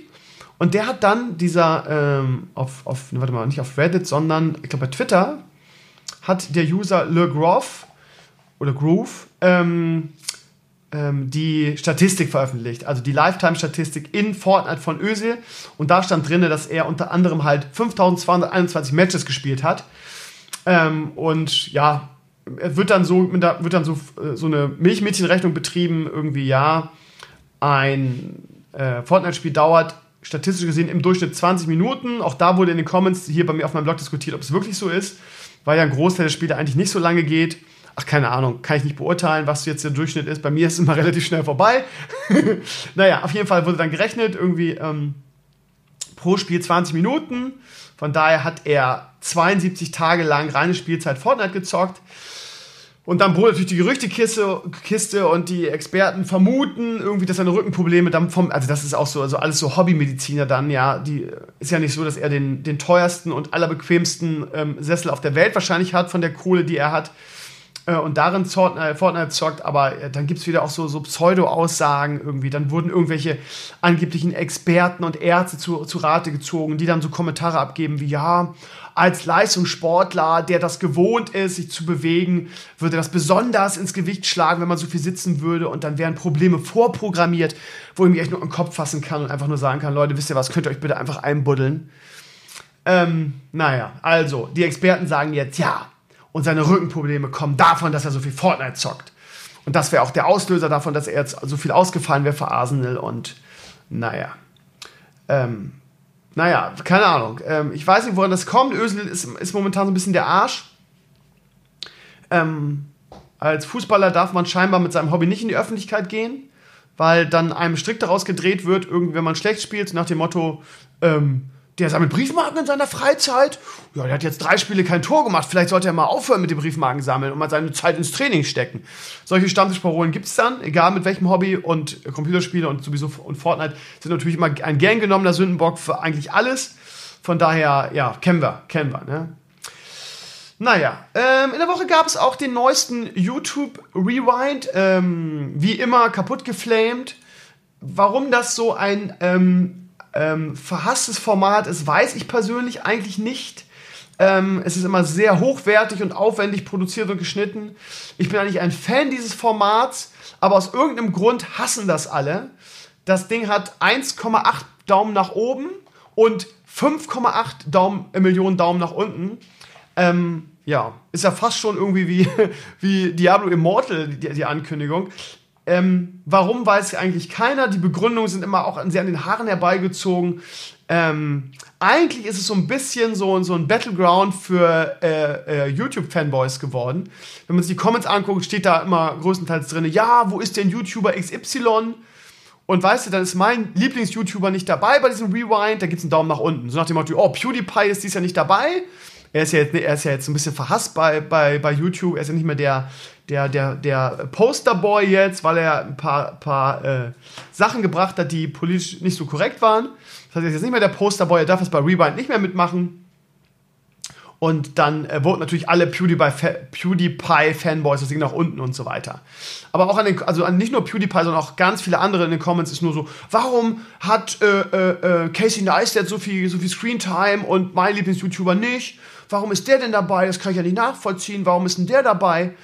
Und der hat dann dieser ähm, auf, auf, warte mal, nicht auf Reddit, sondern ich glaube bei Twitter hat der User Le Groove oder Groove ähm, die Statistik veröffentlicht, also die Lifetime-Statistik in Fortnite von Özil. Und da stand drin, dass er unter anderem halt 5221 Matches gespielt hat. Ähm, und ja, wird dann so, wird dann so, äh, so eine Milchmädchenrechnung betrieben, irgendwie, ja, ein äh, Fortnite-Spiel dauert statistisch gesehen im Durchschnitt 20 Minuten. Auch da wurde in den Comments hier bei mir auf meinem Blog diskutiert, ob es wirklich so ist, weil ja ein Großteil der Spiele eigentlich nicht so lange geht. Ach, keine Ahnung, kann ich nicht beurteilen, was jetzt der Durchschnitt ist. Bei mir ist es immer <laughs> relativ schnell vorbei. <laughs> naja, auf jeden Fall wurde dann gerechnet, irgendwie ähm, pro Spiel 20 Minuten. Von daher hat er 72 Tage lang reine Spielzeit Fortnite gezockt. Und dann brodelt natürlich die Gerüchtekiste Kiste und die Experten vermuten irgendwie, dass er eine Rückenprobleme dann vom, also das ist auch so, also alles so Hobbymediziner dann, ja, die ist ja nicht so, dass er den, den teuersten und allerbequemsten ähm, Sessel auf der Welt wahrscheinlich hat von der Kohle, die er hat. Äh, und darin äh, Fortnite zockt, aber äh, dann gibt es wieder auch so, so Pseudo-Aussagen irgendwie. Dann wurden irgendwelche angeblichen Experten und Ärzte zu, zu Rate gezogen, die dann so Kommentare abgeben wie, ja, als Leistungssportler, der das gewohnt ist, sich zu bewegen, würde das besonders ins Gewicht schlagen, wenn man so viel sitzen würde und dann wären Probleme vorprogrammiert, wo ich mich echt nur im Kopf fassen kann und einfach nur sagen kann, Leute, wisst ihr was, könnt ihr euch bitte einfach einbuddeln. Ähm, naja, also, die Experten sagen jetzt, ja, und seine Rückenprobleme kommen davon, dass er so viel Fortnite zockt. Und das wäre auch der Auslöser davon, dass er jetzt so viel ausgefallen wäre für Arsenal und naja. Ähm, naja, keine Ahnung. Ähm, ich weiß nicht, woran das kommt. Özil ist, ist momentan so ein bisschen der Arsch. Ähm, als Fußballer darf man scheinbar mit seinem Hobby nicht in die Öffentlichkeit gehen, weil dann einem strikt daraus gedreht wird, irgendwie, wenn man schlecht spielt, nach dem Motto, ähm, der sammelt Briefmarken in seiner Freizeit. Ja, der hat jetzt drei Spiele kein Tor gemacht. Vielleicht sollte er mal aufhören mit dem Briefmarken sammeln und mal seine Zeit ins Training stecken. Solche Stammtischparolen gibt es dann, egal mit welchem Hobby. Und Computerspiele und sowieso und Fortnite sind natürlich immer ein gern genommener Sündenbock für eigentlich alles. Von daher, ja, kennen wir, kennen wir, ne? Naja, ähm, in der Woche gab es auch den neuesten YouTube Rewind. Ähm, wie immer kaputt geflamed warum das so ein ähm, ähm, verhasstes Format ist, weiß ich persönlich eigentlich nicht. Ähm, es ist immer sehr hochwertig und aufwendig produziert und geschnitten. Ich bin eigentlich ein Fan dieses Formats, aber aus irgendeinem Grund hassen das alle. Das Ding hat 1,8 Daumen nach oben und 5,8 Daumen, äh, Millionen Daumen nach unten. Ähm, ja, ist ja fast schon irgendwie wie, <laughs> wie Diablo Immortal, die, die Ankündigung. Ähm, warum weiß eigentlich keiner? Die Begründungen sind immer auch sehr an den Haaren herbeigezogen. Ähm, eigentlich ist es so ein bisschen so, so ein Battleground für äh, äh, YouTube-Fanboys geworden. Wenn man sich die Comments anguckt, steht da immer größtenteils drin, ja, wo ist denn YouTuber XY? Und weißt du, dann ist mein Lieblings-YouTuber nicht dabei bei diesem Rewind, da gibt es einen Daumen nach unten. So nach dem Motto, oh, PewDiePie ist dies ja nicht dabei. Er ist ja jetzt, er ist ja jetzt ein bisschen verhasst bei, bei, bei YouTube. Er ist ja nicht mehr der, der, der, der Posterboy jetzt, weil er ein paar, paar äh, Sachen gebracht hat, die politisch nicht so korrekt waren. Das heißt, er ist jetzt nicht mehr der Posterboy, er darf es bei Rewind nicht mehr mitmachen. Und dann äh, voten natürlich alle PewDiePie-Fanboys das Ding nach unten und so weiter. Aber auch an den, also an nicht nur PewDiePie, sondern auch ganz viele andere in den Comments ist nur so, warum hat äh, äh, äh Casey Neistat so viel, so viel Screentime und mein Lieblings-YouTuber nicht? Warum ist der denn dabei? Das kann ich ja nicht nachvollziehen. Warum ist denn der dabei?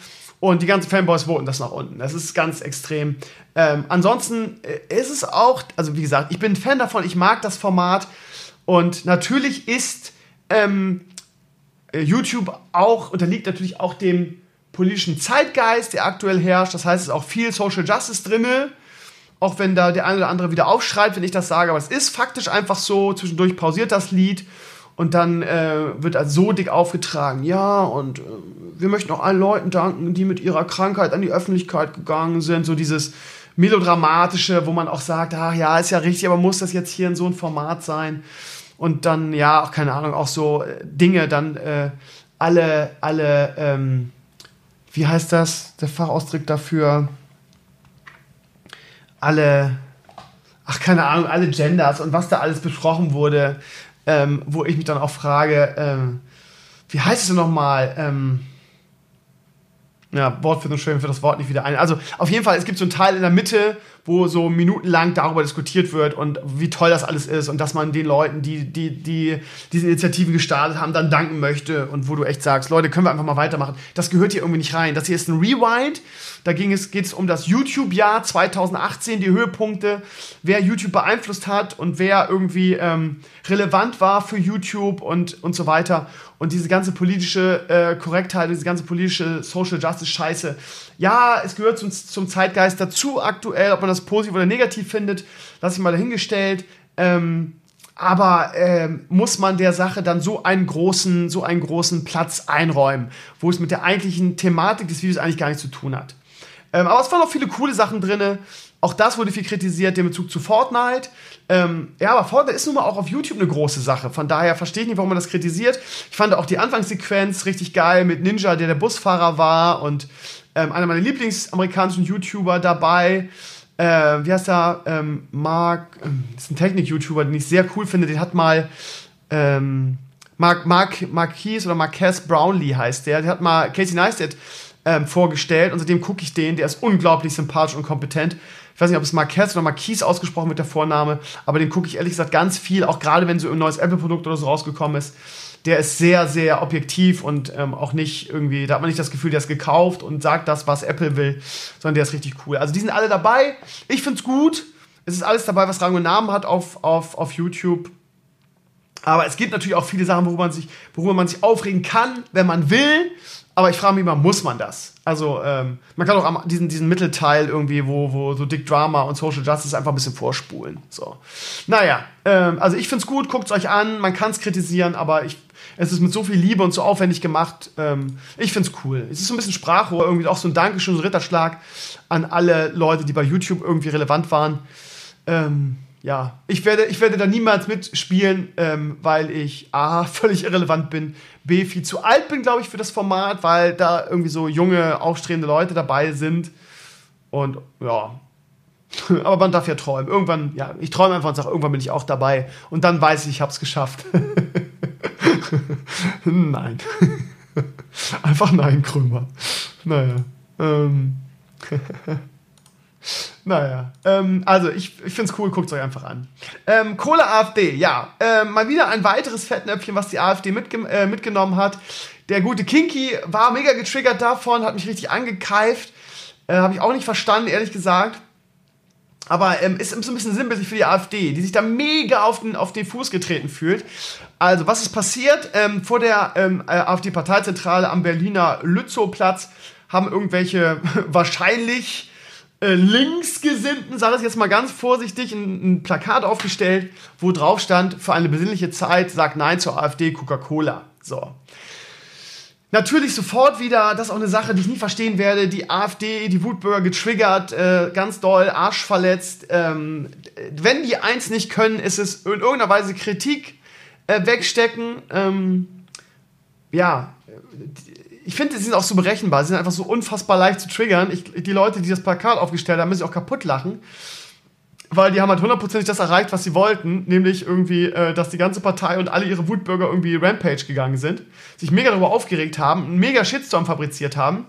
Und die ganzen Fanboys voten das nach unten. Das ist ganz extrem. Ähm, ansonsten äh, ist es auch, also wie gesagt, ich bin Fan davon, ich mag das Format. Und natürlich ist ähm, äh, YouTube auch, unterliegt natürlich auch dem politischen Zeitgeist, der aktuell herrscht. Das heißt, es ist auch viel Social Justice drinne. Auch wenn da der eine oder andere wieder aufschreit, wenn ich das sage. Aber es ist faktisch einfach so. Zwischendurch pausiert das Lied. Und dann äh, wird also so dick aufgetragen, ja, und äh, wir möchten auch allen Leuten danken, die mit ihrer Krankheit an die Öffentlichkeit gegangen sind. So dieses melodramatische, wo man auch sagt, ach ja, ist ja richtig, aber muss das jetzt hier in so ein Format sein? Und dann, ja, auch keine Ahnung, auch so äh, Dinge, dann äh, alle, alle, ähm, wie heißt das, der Fachausdruck dafür? Alle, ach keine Ahnung, alle Genders und was da alles besprochen wurde ähm, wo ich mich dann auch frage, ähm, wie heißt es denn nochmal? Ähm, ja, Wortfindung schön für das Wort nicht wieder ein. Also auf jeden Fall, es gibt so einen Teil in der Mitte, wo so minutenlang darüber diskutiert wird und wie toll das alles ist und dass man den Leuten, die, die, die diese Initiative gestartet haben, dann danken möchte und wo du echt sagst, Leute, können wir einfach mal weitermachen. Das gehört hier irgendwie nicht rein. Das hier ist ein Rewind. Da ging es, geht es um das YouTube-Jahr 2018, die Höhepunkte, wer YouTube beeinflusst hat und wer irgendwie ähm, relevant war für YouTube und, und so weiter. Und diese ganze politische äh, Korrektheit, diese ganze politische Social Justice Scheiße. Ja, es gehört zum, zum Zeitgeist dazu aktuell, ob man das positiv oder negativ findet, lasse ich mal dahingestellt. Ähm, aber ähm, muss man der Sache dann so einen großen, so einen großen Platz einräumen, wo es mit der eigentlichen Thematik des Videos eigentlich gar nichts zu tun hat. Ähm, aber es waren auch viele coole Sachen drin. Auch das wurde viel kritisiert, der Bezug zu Fortnite. Ähm, ja, aber Fortnite ist nun mal auch auf YouTube eine große Sache. Von daher verstehe ich nicht, warum man das kritisiert. Ich fand auch die Anfangssequenz richtig geil mit Ninja, der der Busfahrer war und ähm, einer meiner Lieblingsamerikanischen YouTuber dabei. Äh, wie heißt der? Ähm, Mark, ähm, das ist ein Technik-YouTuber, den ich sehr cool finde. Den hat mal ähm, Mark, Mark, Marquise oder Marquez Brownlee heißt der. Der hat mal Casey Neistat ähm, vorgestellt und seitdem gucke ich den. Der ist unglaublich sympathisch und kompetent. Ich weiß nicht, ob es Marquez oder Marquise ausgesprochen mit der Vorname, aber den gucke ich ehrlich gesagt ganz viel, auch gerade wenn so ein neues Apple-Produkt oder so rausgekommen ist. Der ist sehr, sehr objektiv und ähm, auch nicht irgendwie, da hat man nicht das Gefühl, der ist gekauft und sagt das, was Apple will, sondern der ist richtig cool. Also die sind alle dabei. Ich finde es gut. Es ist alles dabei, was Rang und Namen hat auf, auf, auf YouTube. Aber es gibt natürlich auch viele Sachen, worüber man sich, worüber man sich aufregen kann, wenn man will. Aber ich frage mich immer, muss man das? Also, ähm, man kann auch diesen, diesen Mittelteil irgendwie, wo, wo so Dick Drama und Social Justice einfach ein bisschen vorspulen. So. Naja, ähm, also ich finde es gut, guckt es euch an, man kann es kritisieren, aber ich, es ist mit so viel Liebe und so aufwendig gemacht. Ähm, ich finde es cool. Es ist so ein bisschen Sprachrohr, irgendwie auch so ein Dankeschön, so ein Ritterschlag an alle Leute, die bei YouTube irgendwie relevant waren. Ähm, ja, ich werde, ich werde da niemals mitspielen, ähm, weil ich A, <laughs> völlig irrelevant bin, B, viel zu alt bin, glaube ich, für das Format, weil da irgendwie so junge, aufstrebende Leute dabei sind. Und ja, <laughs> aber man darf ja träumen. Irgendwann, ja, ich träume einfach und sage, irgendwann bin ich auch dabei. Und dann weiß ich, ich habe es geschafft. <laughs> <laughs> nein. <laughs> einfach nein, Krömer. Naja. Ähm. <laughs> Naja, ähm, also ich, ich finde es cool, guckt es euch einfach an. Ähm, Kohle AfD, ja. Ähm, mal wieder ein weiteres Fettnäpfchen, was die AfD mitge äh, mitgenommen hat. Der gute Kinky war mega getriggert davon, hat mich richtig angekeift. Äh, Habe ich auch nicht verstanden, ehrlich gesagt. Aber ähm, ist so ein bisschen sinnbildlich für die AfD, die sich da mega auf den, auf den Fuß getreten fühlt. Also, was ist passiert? Ähm, vor der ähm, äh, AfD-Parteizentrale am Berliner Lützowplatz haben irgendwelche <laughs> wahrscheinlich äh, Linksgesinnten, sage ich jetzt mal ganz vorsichtig, ein, ein, Plakat aufgestellt, wo drauf stand, für eine besinnliche Zeit sagt Nein zur AfD, Coca-Cola. So. Natürlich sofort wieder, das ist auch eine Sache, die ich nie verstehen werde, die AfD, die Wutbürger getriggert, äh, ganz doll, Arsch verletzt. Ähm, wenn die eins nicht können, ist es in irgendeiner Weise Kritik äh, wegstecken. Ähm, ja, ich finde, sie sind auch so berechenbar, sie sind einfach so unfassbar leicht zu triggern. Ich, die Leute, die das Plakat aufgestellt haben, müssen sich auch kaputt lachen weil die haben halt hundertprozentig das erreicht, was sie wollten, nämlich irgendwie, äh, dass die ganze Partei und alle ihre Wutbürger irgendwie Rampage gegangen sind, sich mega darüber aufgeregt haben, einen mega Shitstorm fabriziert haben.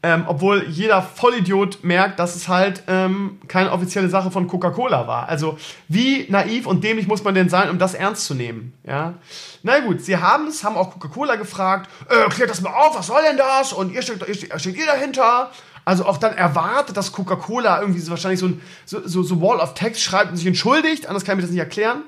Ähm, obwohl jeder Vollidiot merkt, dass es halt ähm, keine offizielle Sache von Coca-Cola war. Also wie naiv und dämlich muss man denn sein, um das ernst zu nehmen? Ja? Na gut, sie haben es, haben auch Coca-Cola gefragt, äh, klärt das mal auf, was soll denn das? Und ihr steht, ihr steht ihr dahinter? Also auch dann erwartet, dass Coca-Cola irgendwie so wahrscheinlich so ein so, so, so, Wall of Text schreibt und sich entschuldigt. Anders kann ich mir das nicht erklären.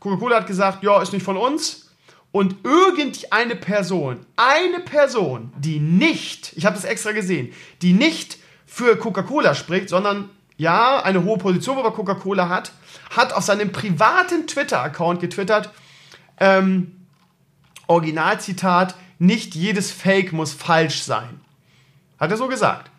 Coca-Cola hat gesagt, ja, ist nicht von uns. Und irgendeine Person, eine Person, die nicht, ich habe das extra gesehen, die nicht für Coca-Cola spricht, sondern ja, eine hohe Position über Coca-Cola hat, hat auf seinem privaten Twitter-Account getwittert, ähm, Originalzitat, nicht jedes Fake muss falsch sein. Hat er so gesagt.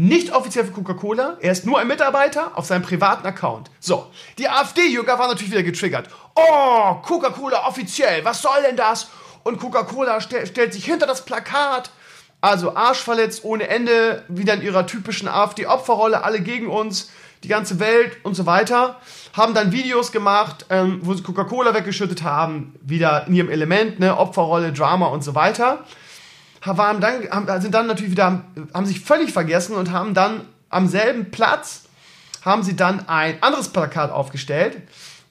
Nicht offiziell für Coca-Cola, er ist nur ein Mitarbeiter auf seinem privaten Account. So, die AfD-Jünger waren natürlich wieder getriggert. Oh, Coca-Cola offiziell, was soll denn das? Und Coca-Cola st stellt sich hinter das Plakat. Also arschverletzt ohne Ende, wieder in ihrer typischen AfD-Opferrolle, alle gegen uns, die ganze Welt und so weiter. Haben dann Videos gemacht, ähm, wo sie Coca-Cola weggeschüttet haben, wieder in ihrem Element, ne, Opferrolle, Drama und so weiter waren dann, haben, sind dann natürlich wieder, haben sich völlig vergessen und haben dann am selben Platz, haben sie dann ein anderes Plakat aufgestellt.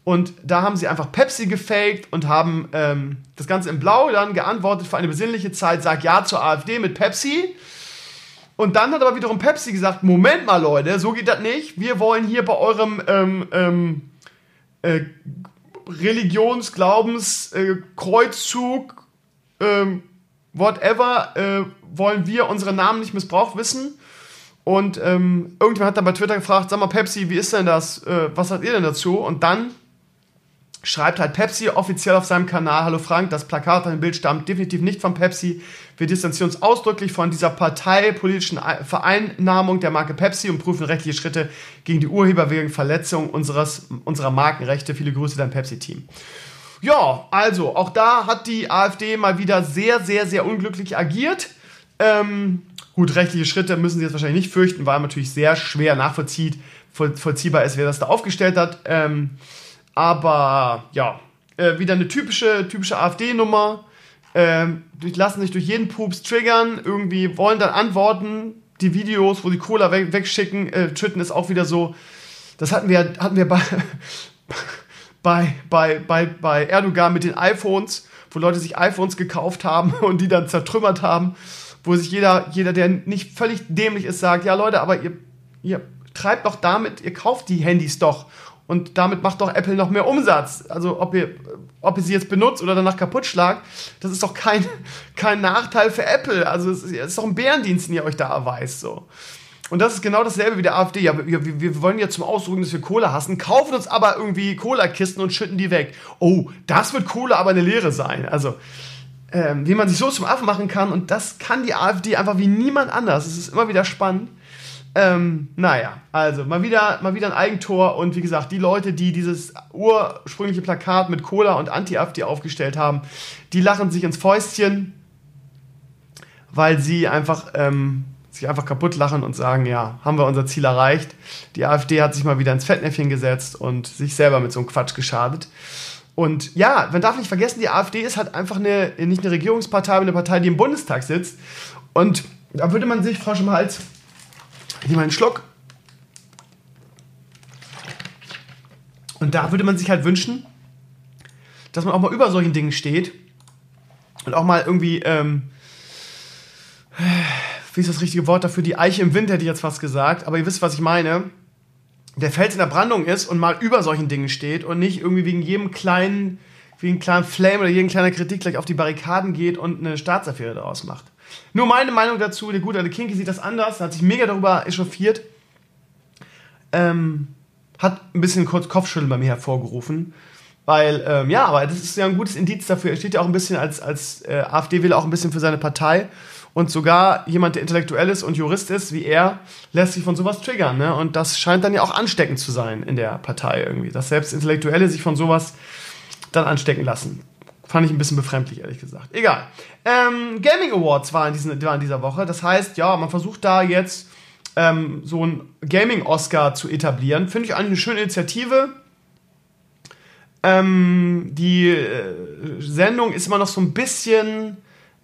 Und da haben sie einfach Pepsi gefaked und haben ähm, das Ganze in Blau dann geantwortet für eine besinnliche Zeit, sag ja zur AfD mit Pepsi. Und dann hat aber wiederum Pepsi gesagt, Moment mal Leute, so geht das nicht. Wir wollen hier bei eurem ähm, ähm, äh, Religions-, Glaubens-, äh, Kreuzzug, ähm, whatever, äh, wollen wir unsere Namen nicht missbraucht wissen. Und ähm, irgendjemand hat dann bei Twitter gefragt, sag mal Pepsi, wie ist denn das? Äh, was sagt ihr denn dazu? Und dann schreibt halt Pepsi offiziell auf seinem Kanal, hallo Frank, das Plakat auf dem Bild stammt definitiv nicht von Pepsi. Wir distanzieren uns ausdrücklich von dieser parteipolitischen Vereinnahmung der Marke Pepsi und prüfen rechtliche Schritte gegen die Urheber wegen Verletzung unseres, unserer Markenrechte. Viele Grüße, dein Pepsi-Team. Ja, also auch da hat die AfD mal wieder sehr, sehr, sehr unglücklich agiert. Ähm, gut, rechtliche Schritte müssen sie jetzt wahrscheinlich nicht fürchten, weil natürlich sehr schwer nachvollzieht, vollziehbar ist, wer das da aufgestellt hat. Ähm, aber ja, äh, wieder eine typische, typische AfD-Nummer. Ähm, lassen sich durch jeden Pups triggern, irgendwie wollen dann antworten. Die Videos, wo die Cola weg, wegschicken, äh, twitten ist auch wieder so. Das hatten wir, hatten wir bei, <laughs> bei, bei, bei, bei Erdogan mit den iPhones, wo Leute sich iPhones gekauft haben <laughs> und die dann zertrümmert haben, wo sich jeder, jeder, der nicht völlig dämlich ist, sagt, ja Leute, aber ihr, ihr treibt doch damit, ihr kauft die Handys doch und damit macht doch Apple noch mehr Umsatz. Also ob ihr, ob ihr sie jetzt benutzt oder danach kaputt schlagt, das ist doch kein, <laughs> kein Nachteil für Apple. Also es ist, doch ein Bärendienst, den ihr euch da erweist. So. Und das ist genau dasselbe wie der AfD. Ja, wir, wir, wollen ja zum Ausdrücken, dass wir Kohle hassen, kaufen uns aber irgendwie Cola-Kisten und schütten die weg. Oh, das wird Kohle aber eine Lehre sein. Also, ähm, wie man sich so zum Affen machen kann, und das kann die AfD einfach wie niemand anders. Es ist immer wieder spannend. Ähm, naja, also mal wieder, mal wieder ein Eigentor und wie gesagt, die Leute, die dieses ursprüngliche Plakat mit Cola und Anti-AfD aufgestellt haben, die lachen sich ins Fäustchen, weil sie einfach ähm, sich einfach kaputt lachen und sagen, ja, haben wir unser Ziel erreicht. Die AfD hat sich mal wieder ins Fettnäpfchen gesetzt und sich selber mit so einem Quatsch geschadet. Und ja, man darf nicht vergessen, die AfD ist halt einfach eine, nicht eine Regierungspartei, aber eine Partei, die im Bundestag sitzt. Und da würde man sich, Frau im ich nehme einen Schluck. Und da würde man sich halt wünschen, dass man auch mal über solchen Dingen steht und auch mal irgendwie ähm, wie ist das richtige Wort dafür? Die Eiche im Wind hätte ich jetzt fast gesagt, aber ihr wisst, was ich meine. Der Fels in der Brandung ist und mal über solchen Dingen steht und nicht irgendwie wegen jedem kleinen, wegen kleinen Flame oder jedem kleiner Kritik gleich auf die Barrikaden geht und eine Staatsaffäre daraus macht. Nur meine Meinung dazu, der gute alte Kinky sieht das anders, hat sich mega darüber echauffiert. Ähm, hat ein bisschen kurz Kopfschütteln bei mir hervorgerufen. Weil, ähm, ja, aber das ist ja ein gutes Indiz dafür. Er steht ja auch ein bisschen als, als äh, AfD-Wähler auch ein bisschen für seine Partei. Und sogar jemand, der intellektuell ist und Jurist ist, wie er, lässt sich von sowas triggern. Ne? Und das scheint dann ja auch ansteckend zu sein in der Partei irgendwie. Dass selbst Intellektuelle sich von sowas dann anstecken lassen. Fand ich ein bisschen befremdlich, ehrlich gesagt. Egal. Ähm, Gaming Awards waren diesen, waren dieser Woche. Das heißt, ja, man versucht da jetzt ähm, so einen Gaming-Oscar zu etablieren. Finde ich eigentlich eine schöne Initiative. Ähm, die äh, Sendung ist immer noch so ein bisschen.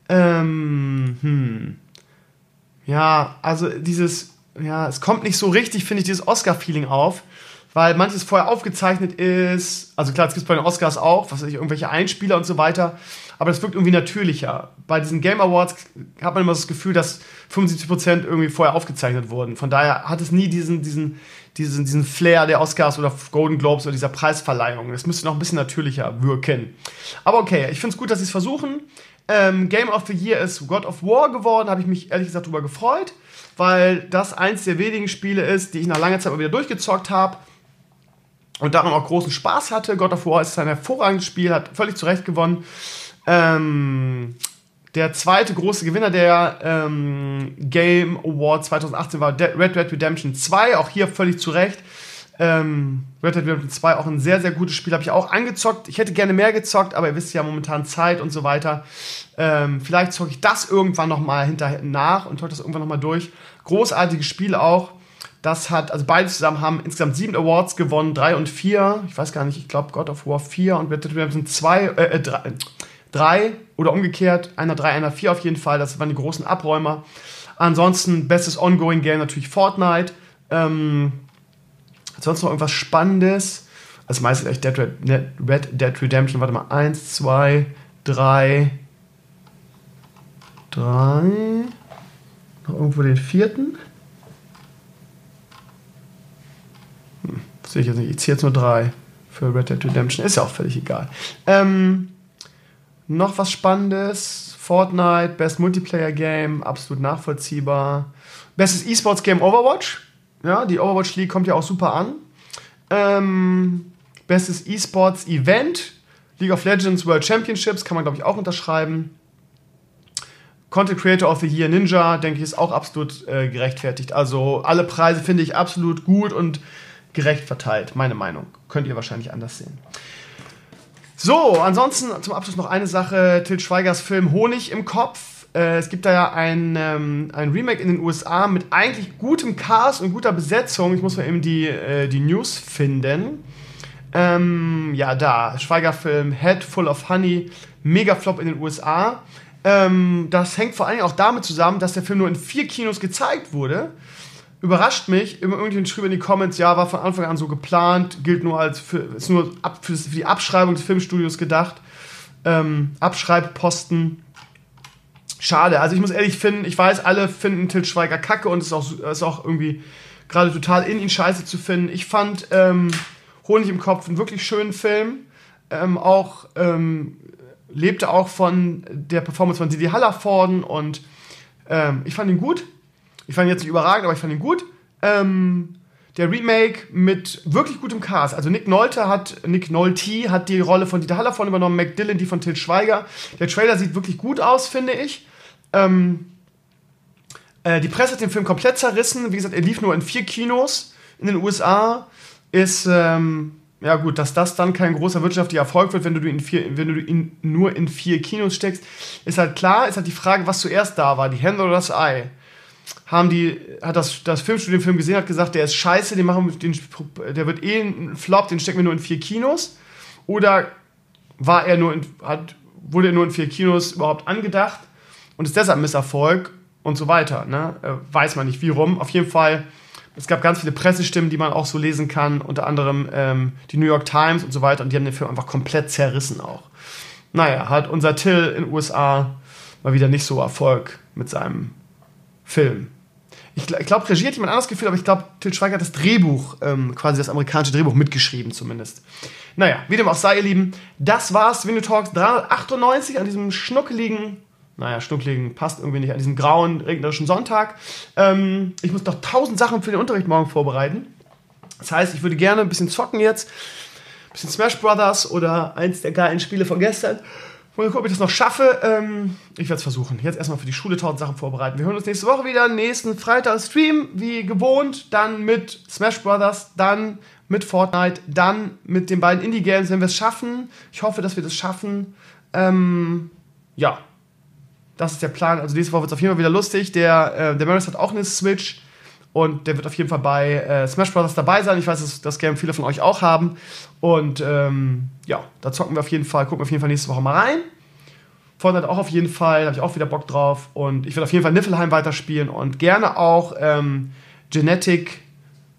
Ähm, hm. Ja, also dieses. Ja, es kommt nicht so richtig, finde ich, dieses Oscar-Feeling auf weil manches vorher aufgezeichnet ist. Also klar, es gibt bei den Oscars auch, was weiß ich, irgendwelche Einspieler und so weiter. Aber das wirkt irgendwie natürlicher. Bei diesen Game Awards hat man immer das Gefühl, dass 75% irgendwie vorher aufgezeichnet wurden. Von daher hat es nie diesen, diesen, diesen, diesen Flair der Oscars oder Golden Globes oder dieser Preisverleihung. Das müsste noch ein bisschen natürlicher wirken. Aber okay, ich finde es gut, dass sie es versuchen. Ähm, Game of the Year ist God of War geworden, habe ich mich ehrlich gesagt darüber gefreut, weil das eins der wenigen Spiele ist, die ich nach langer Zeit mal wieder durchgezockt habe und daran auch großen Spaß hatte. God of War ist ein hervorragendes Spiel, hat völlig zu Recht gewonnen. Ähm, der zweite große Gewinner der ähm, Game Award 2018 war Red Dead Redemption 2, auch hier völlig zu Recht. Ähm, Red Dead Redemption 2 auch ein sehr, sehr gutes Spiel, habe ich auch angezockt. Ich hätte gerne mehr gezockt, aber ihr wisst ja momentan Zeit und so weiter. Ähm, vielleicht zocke ich das irgendwann nochmal hinterher nach und zocke das irgendwann nochmal durch. Großartiges Spiel auch. Das hat, also beide zusammen haben insgesamt sieben Awards gewonnen, drei und vier. Ich weiß gar nicht, ich glaube God of War vier und Red Dead Redemption zwei, äh, äh, drei, drei oder umgekehrt. Einer drei, einer vier auf jeden Fall. Das waren die großen Abräumer. Ansonsten, bestes Ongoing Game natürlich Fortnite. Ähm, sonst noch irgendwas Spannendes? Als meistens echt Dead Red, Red Dead Redemption. Warte mal, eins, zwei, drei, drei. Noch irgendwo den vierten. Sehe ich jetzt nicht. Ich ziehe jetzt nur drei für Red Dead Redemption. Ist ja auch völlig egal. Ähm, noch was Spannendes. Fortnite, Best Multiplayer Game, absolut nachvollziehbar. Bestes E-Sports Game Overwatch. Ja, die Overwatch League kommt ja auch super an. Ähm, bestes E-Sports Event. League of Legends World Championships kann man, glaube ich, auch unterschreiben. Content Creator of the Year Ninja, denke ich, ist auch absolut äh, gerechtfertigt. Also alle Preise finde ich absolut gut und gerecht verteilt, meine Meinung. Könnt ihr wahrscheinlich anders sehen. So, ansonsten zum Abschluss noch eine Sache: Til Schweigers Film Honig im Kopf. Äh, es gibt da ja ein, ähm, ein Remake in den USA mit eigentlich gutem Cast und guter Besetzung. Ich muss mal eben die, äh, die News finden. Ähm, ja, da, Schweiger-Film Head Full of Honey, Mega-Flop in den USA. Ähm, das hängt vor allem auch damit zusammen, dass der Film nur in vier Kinos gezeigt wurde überrascht mich, immer irgendjemand schrieb in die Comments, ja, war von Anfang an so geplant, gilt nur als, für, ist nur ab, für, die Abschreibung des Filmstudios gedacht. Ähm, Abschreibposten. Schade, also ich muss ehrlich finden, ich weiß, alle finden Til Schweiger kacke und es ist auch, ist auch irgendwie gerade total in ihn scheiße zu finden. Ich fand ähm, Honig im Kopf einen wirklich schönen Film. Ähm, auch ähm, lebte auch von der Performance von Didi Hallervorden und ähm, ich fand ihn gut. Ich fand ihn jetzt nicht überragend, aber ich fand ihn gut. Ähm, der Remake mit wirklich gutem Cast. Also Nick Nolte hat, Nick Nolte hat die Rolle von Dieter Hallervon übernommen, Mac Dillon die von Til Schweiger. Der Trailer sieht wirklich gut aus, finde ich. Ähm, äh, die Presse hat den Film komplett zerrissen. Wie gesagt, er lief nur in vier Kinos in den USA. Ist, ähm, ja gut, dass das dann kein großer wirtschaftlicher Erfolg wird, wenn du ihn, vier, wenn du ihn nur in vier Kinos steckst, ist halt klar. Ist halt die Frage, was zuerst da war, die Hände oder das Ei haben die, hat das, das Filmstudio den Film gesehen, hat gesagt, der ist scheiße, den machen den, der wird eh ein Flop, den stecken wir nur in vier Kinos. Oder war er nur in, hat, wurde er nur in vier Kinos überhaupt angedacht und ist deshalb Misserfolg und so weiter. Ne? Äh, weiß man nicht wie rum. Auf jeden Fall Es gab ganz viele Pressestimmen, die man auch so lesen kann, unter anderem ähm, die New York Times und so weiter. Und die haben den Film einfach komplett zerrissen auch. Naja, hat unser Till in den USA mal wieder nicht so Erfolg mit seinem Film. Ich, ich glaube, Regie hat jemand anderes geführt, aber ich glaube, Till Schweiger hat das Drehbuch, ähm, quasi das amerikanische Drehbuch mitgeschrieben zumindest. Naja, wie dem auch sei, ihr Lieben, das war's, Window Talks 398 an diesem schnuckeligen, naja, schnuckeligen passt irgendwie nicht, an diesem grauen, regnerischen Sonntag. Ähm, ich muss noch tausend Sachen für den Unterricht morgen vorbereiten. Das heißt, ich würde gerne ein bisschen zocken jetzt, ein bisschen Smash Brothers oder eins der geilen Spiele von gestern. Mal gucken, ob ich das noch schaffe. Ähm, ich werde es versuchen. Jetzt erstmal für die Schule tausend Sachen vorbereiten. Wir hören uns nächste Woche wieder. Nächsten Freitag Stream, wie gewohnt. Dann mit Smash Brothers, dann mit Fortnite, dann mit den beiden Indie-Games, wenn wir es schaffen. Ich hoffe, dass wir das schaffen. Ähm, ja, das ist der Plan. Also nächste Woche wird es auf jeden Fall wieder lustig. Der, äh, der Maris hat auch eine Switch. Und der wird auf jeden Fall bei äh, Smash Bros. dabei sein. Ich weiß, dass das Game viele von euch auch haben. Und ähm, ja, da zocken wir auf jeden Fall, gucken wir auf jeden Fall nächste Woche mal rein. Fortnite auch auf jeden Fall, da habe ich auch wieder Bock drauf. Und ich werde auf jeden Fall Niffelheim weiterspielen und gerne auch ähm, Genetic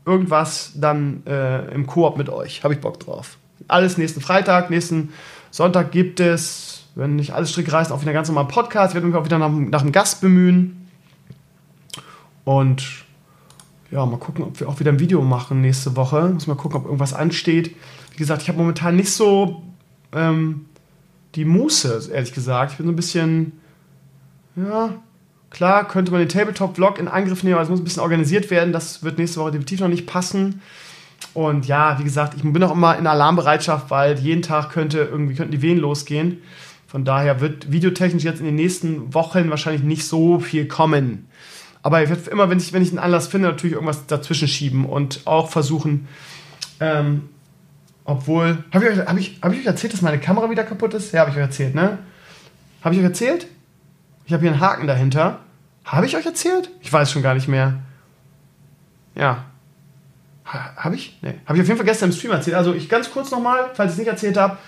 irgendwas dann äh, im Koop mit euch. Habe ich Bock drauf. Alles nächsten Freitag, nächsten Sonntag gibt es, wenn nicht alles strick reißt, auch wieder ganz normal Podcast. Ich werde mich auch wieder nach, nach einem Gast bemühen. Und ja, mal gucken, ob wir auch wieder ein Video machen nächste Woche. Muss mal gucken, ob irgendwas ansteht. Wie gesagt, ich habe momentan nicht so ähm, die Muße, ehrlich gesagt. Ich bin so ein bisschen, ja, klar könnte man den Tabletop-Vlog in Angriff nehmen, aber es muss ein bisschen organisiert werden. Das wird nächste Woche definitiv noch nicht passen. Und ja, wie gesagt, ich bin auch immer in Alarmbereitschaft, weil jeden Tag könnte irgendwie könnten die Wehen losgehen. Von daher wird videotechnisch jetzt in den nächsten Wochen wahrscheinlich nicht so viel kommen. Aber ich werde immer, wenn ich, wenn ich einen Anlass finde, natürlich irgendwas dazwischen schieben und auch versuchen, ähm, obwohl, habe ich, euch, hab ich, hab ich euch erzählt, dass meine Kamera wieder kaputt ist? Ja, habe ich euch erzählt, ne? Habe ich euch erzählt? Ich habe hier einen Haken dahinter. Habe ich euch erzählt? Ich weiß schon gar nicht mehr. Ja. Ha, habe ich? Nee. Habe ich auf jeden Fall gestern im Stream erzählt. Also ich ganz kurz nochmal, falls ich es nicht erzählt habe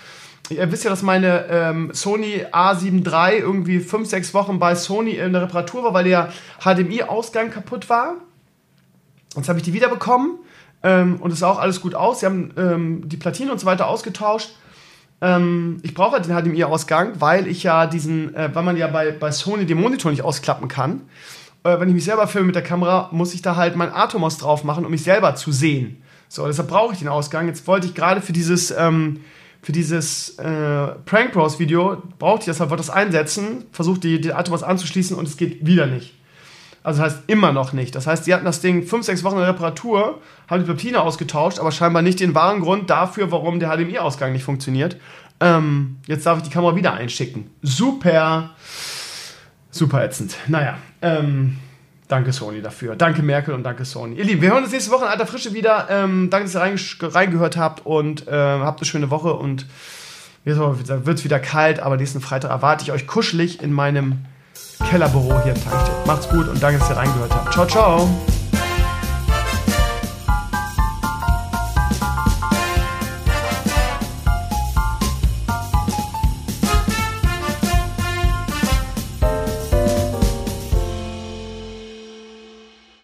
ihr wisst ja, dass meine ähm, Sony A7 III irgendwie 5, 6 Wochen bei Sony in der Reparatur war, weil der HDMI-Ausgang kaputt war. Jetzt habe ich die wiederbekommen ähm, und es sah auch alles gut aus. Sie haben ähm, die Platine und so weiter ausgetauscht. Ähm, ich brauche halt den HDMI-Ausgang, weil ich ja diesen, äh, weil man ja bei, bei Sony den Monitor nicht ausklappen kann. Äh, wenn ich mich selber filme mit der Kamera, muss ich da halt mein Atomos drauf machen, um mich selber zu sehen. So, deshalb brauche ich den Ausgang. Jetzt wollte ich gerade für dieses ähm, für dieses äh, Prank Bros Video brauchte ich deshalb wollte das einsetzen, versucht die, die Atomos anzuschließen und es geht wieder nicht. Also das heißt immer noch nicht. Das heißt, die hatten das Ding 5, 6 Wochen in Reparatur, haben die Platine ausgetauscht, aber scheinbar nicht den wahren Grund dafür, warum der HDMI-Ausgang nicht funktioniert. Ähm, jetzt darf ich die Kamera wieder einschicken. Super, super ätzend. Naja, ähm, Danke Sony dafür. Danke Merkel und danke Sony. Ihr Lieben, wir hören uns nächste Woche in alter Frische wieder. Ähm, danke, dass ihr reingehört habt und äh, habt eine schöne Woche und jetzt wird es wieder kalt, aber nächsten Freitag erwarte ich euch kuschelig in meinem Kellerbüro hier in Tankstedt. Macht's gut und danke, dass ihr reingehört habt. Ciao, ciao.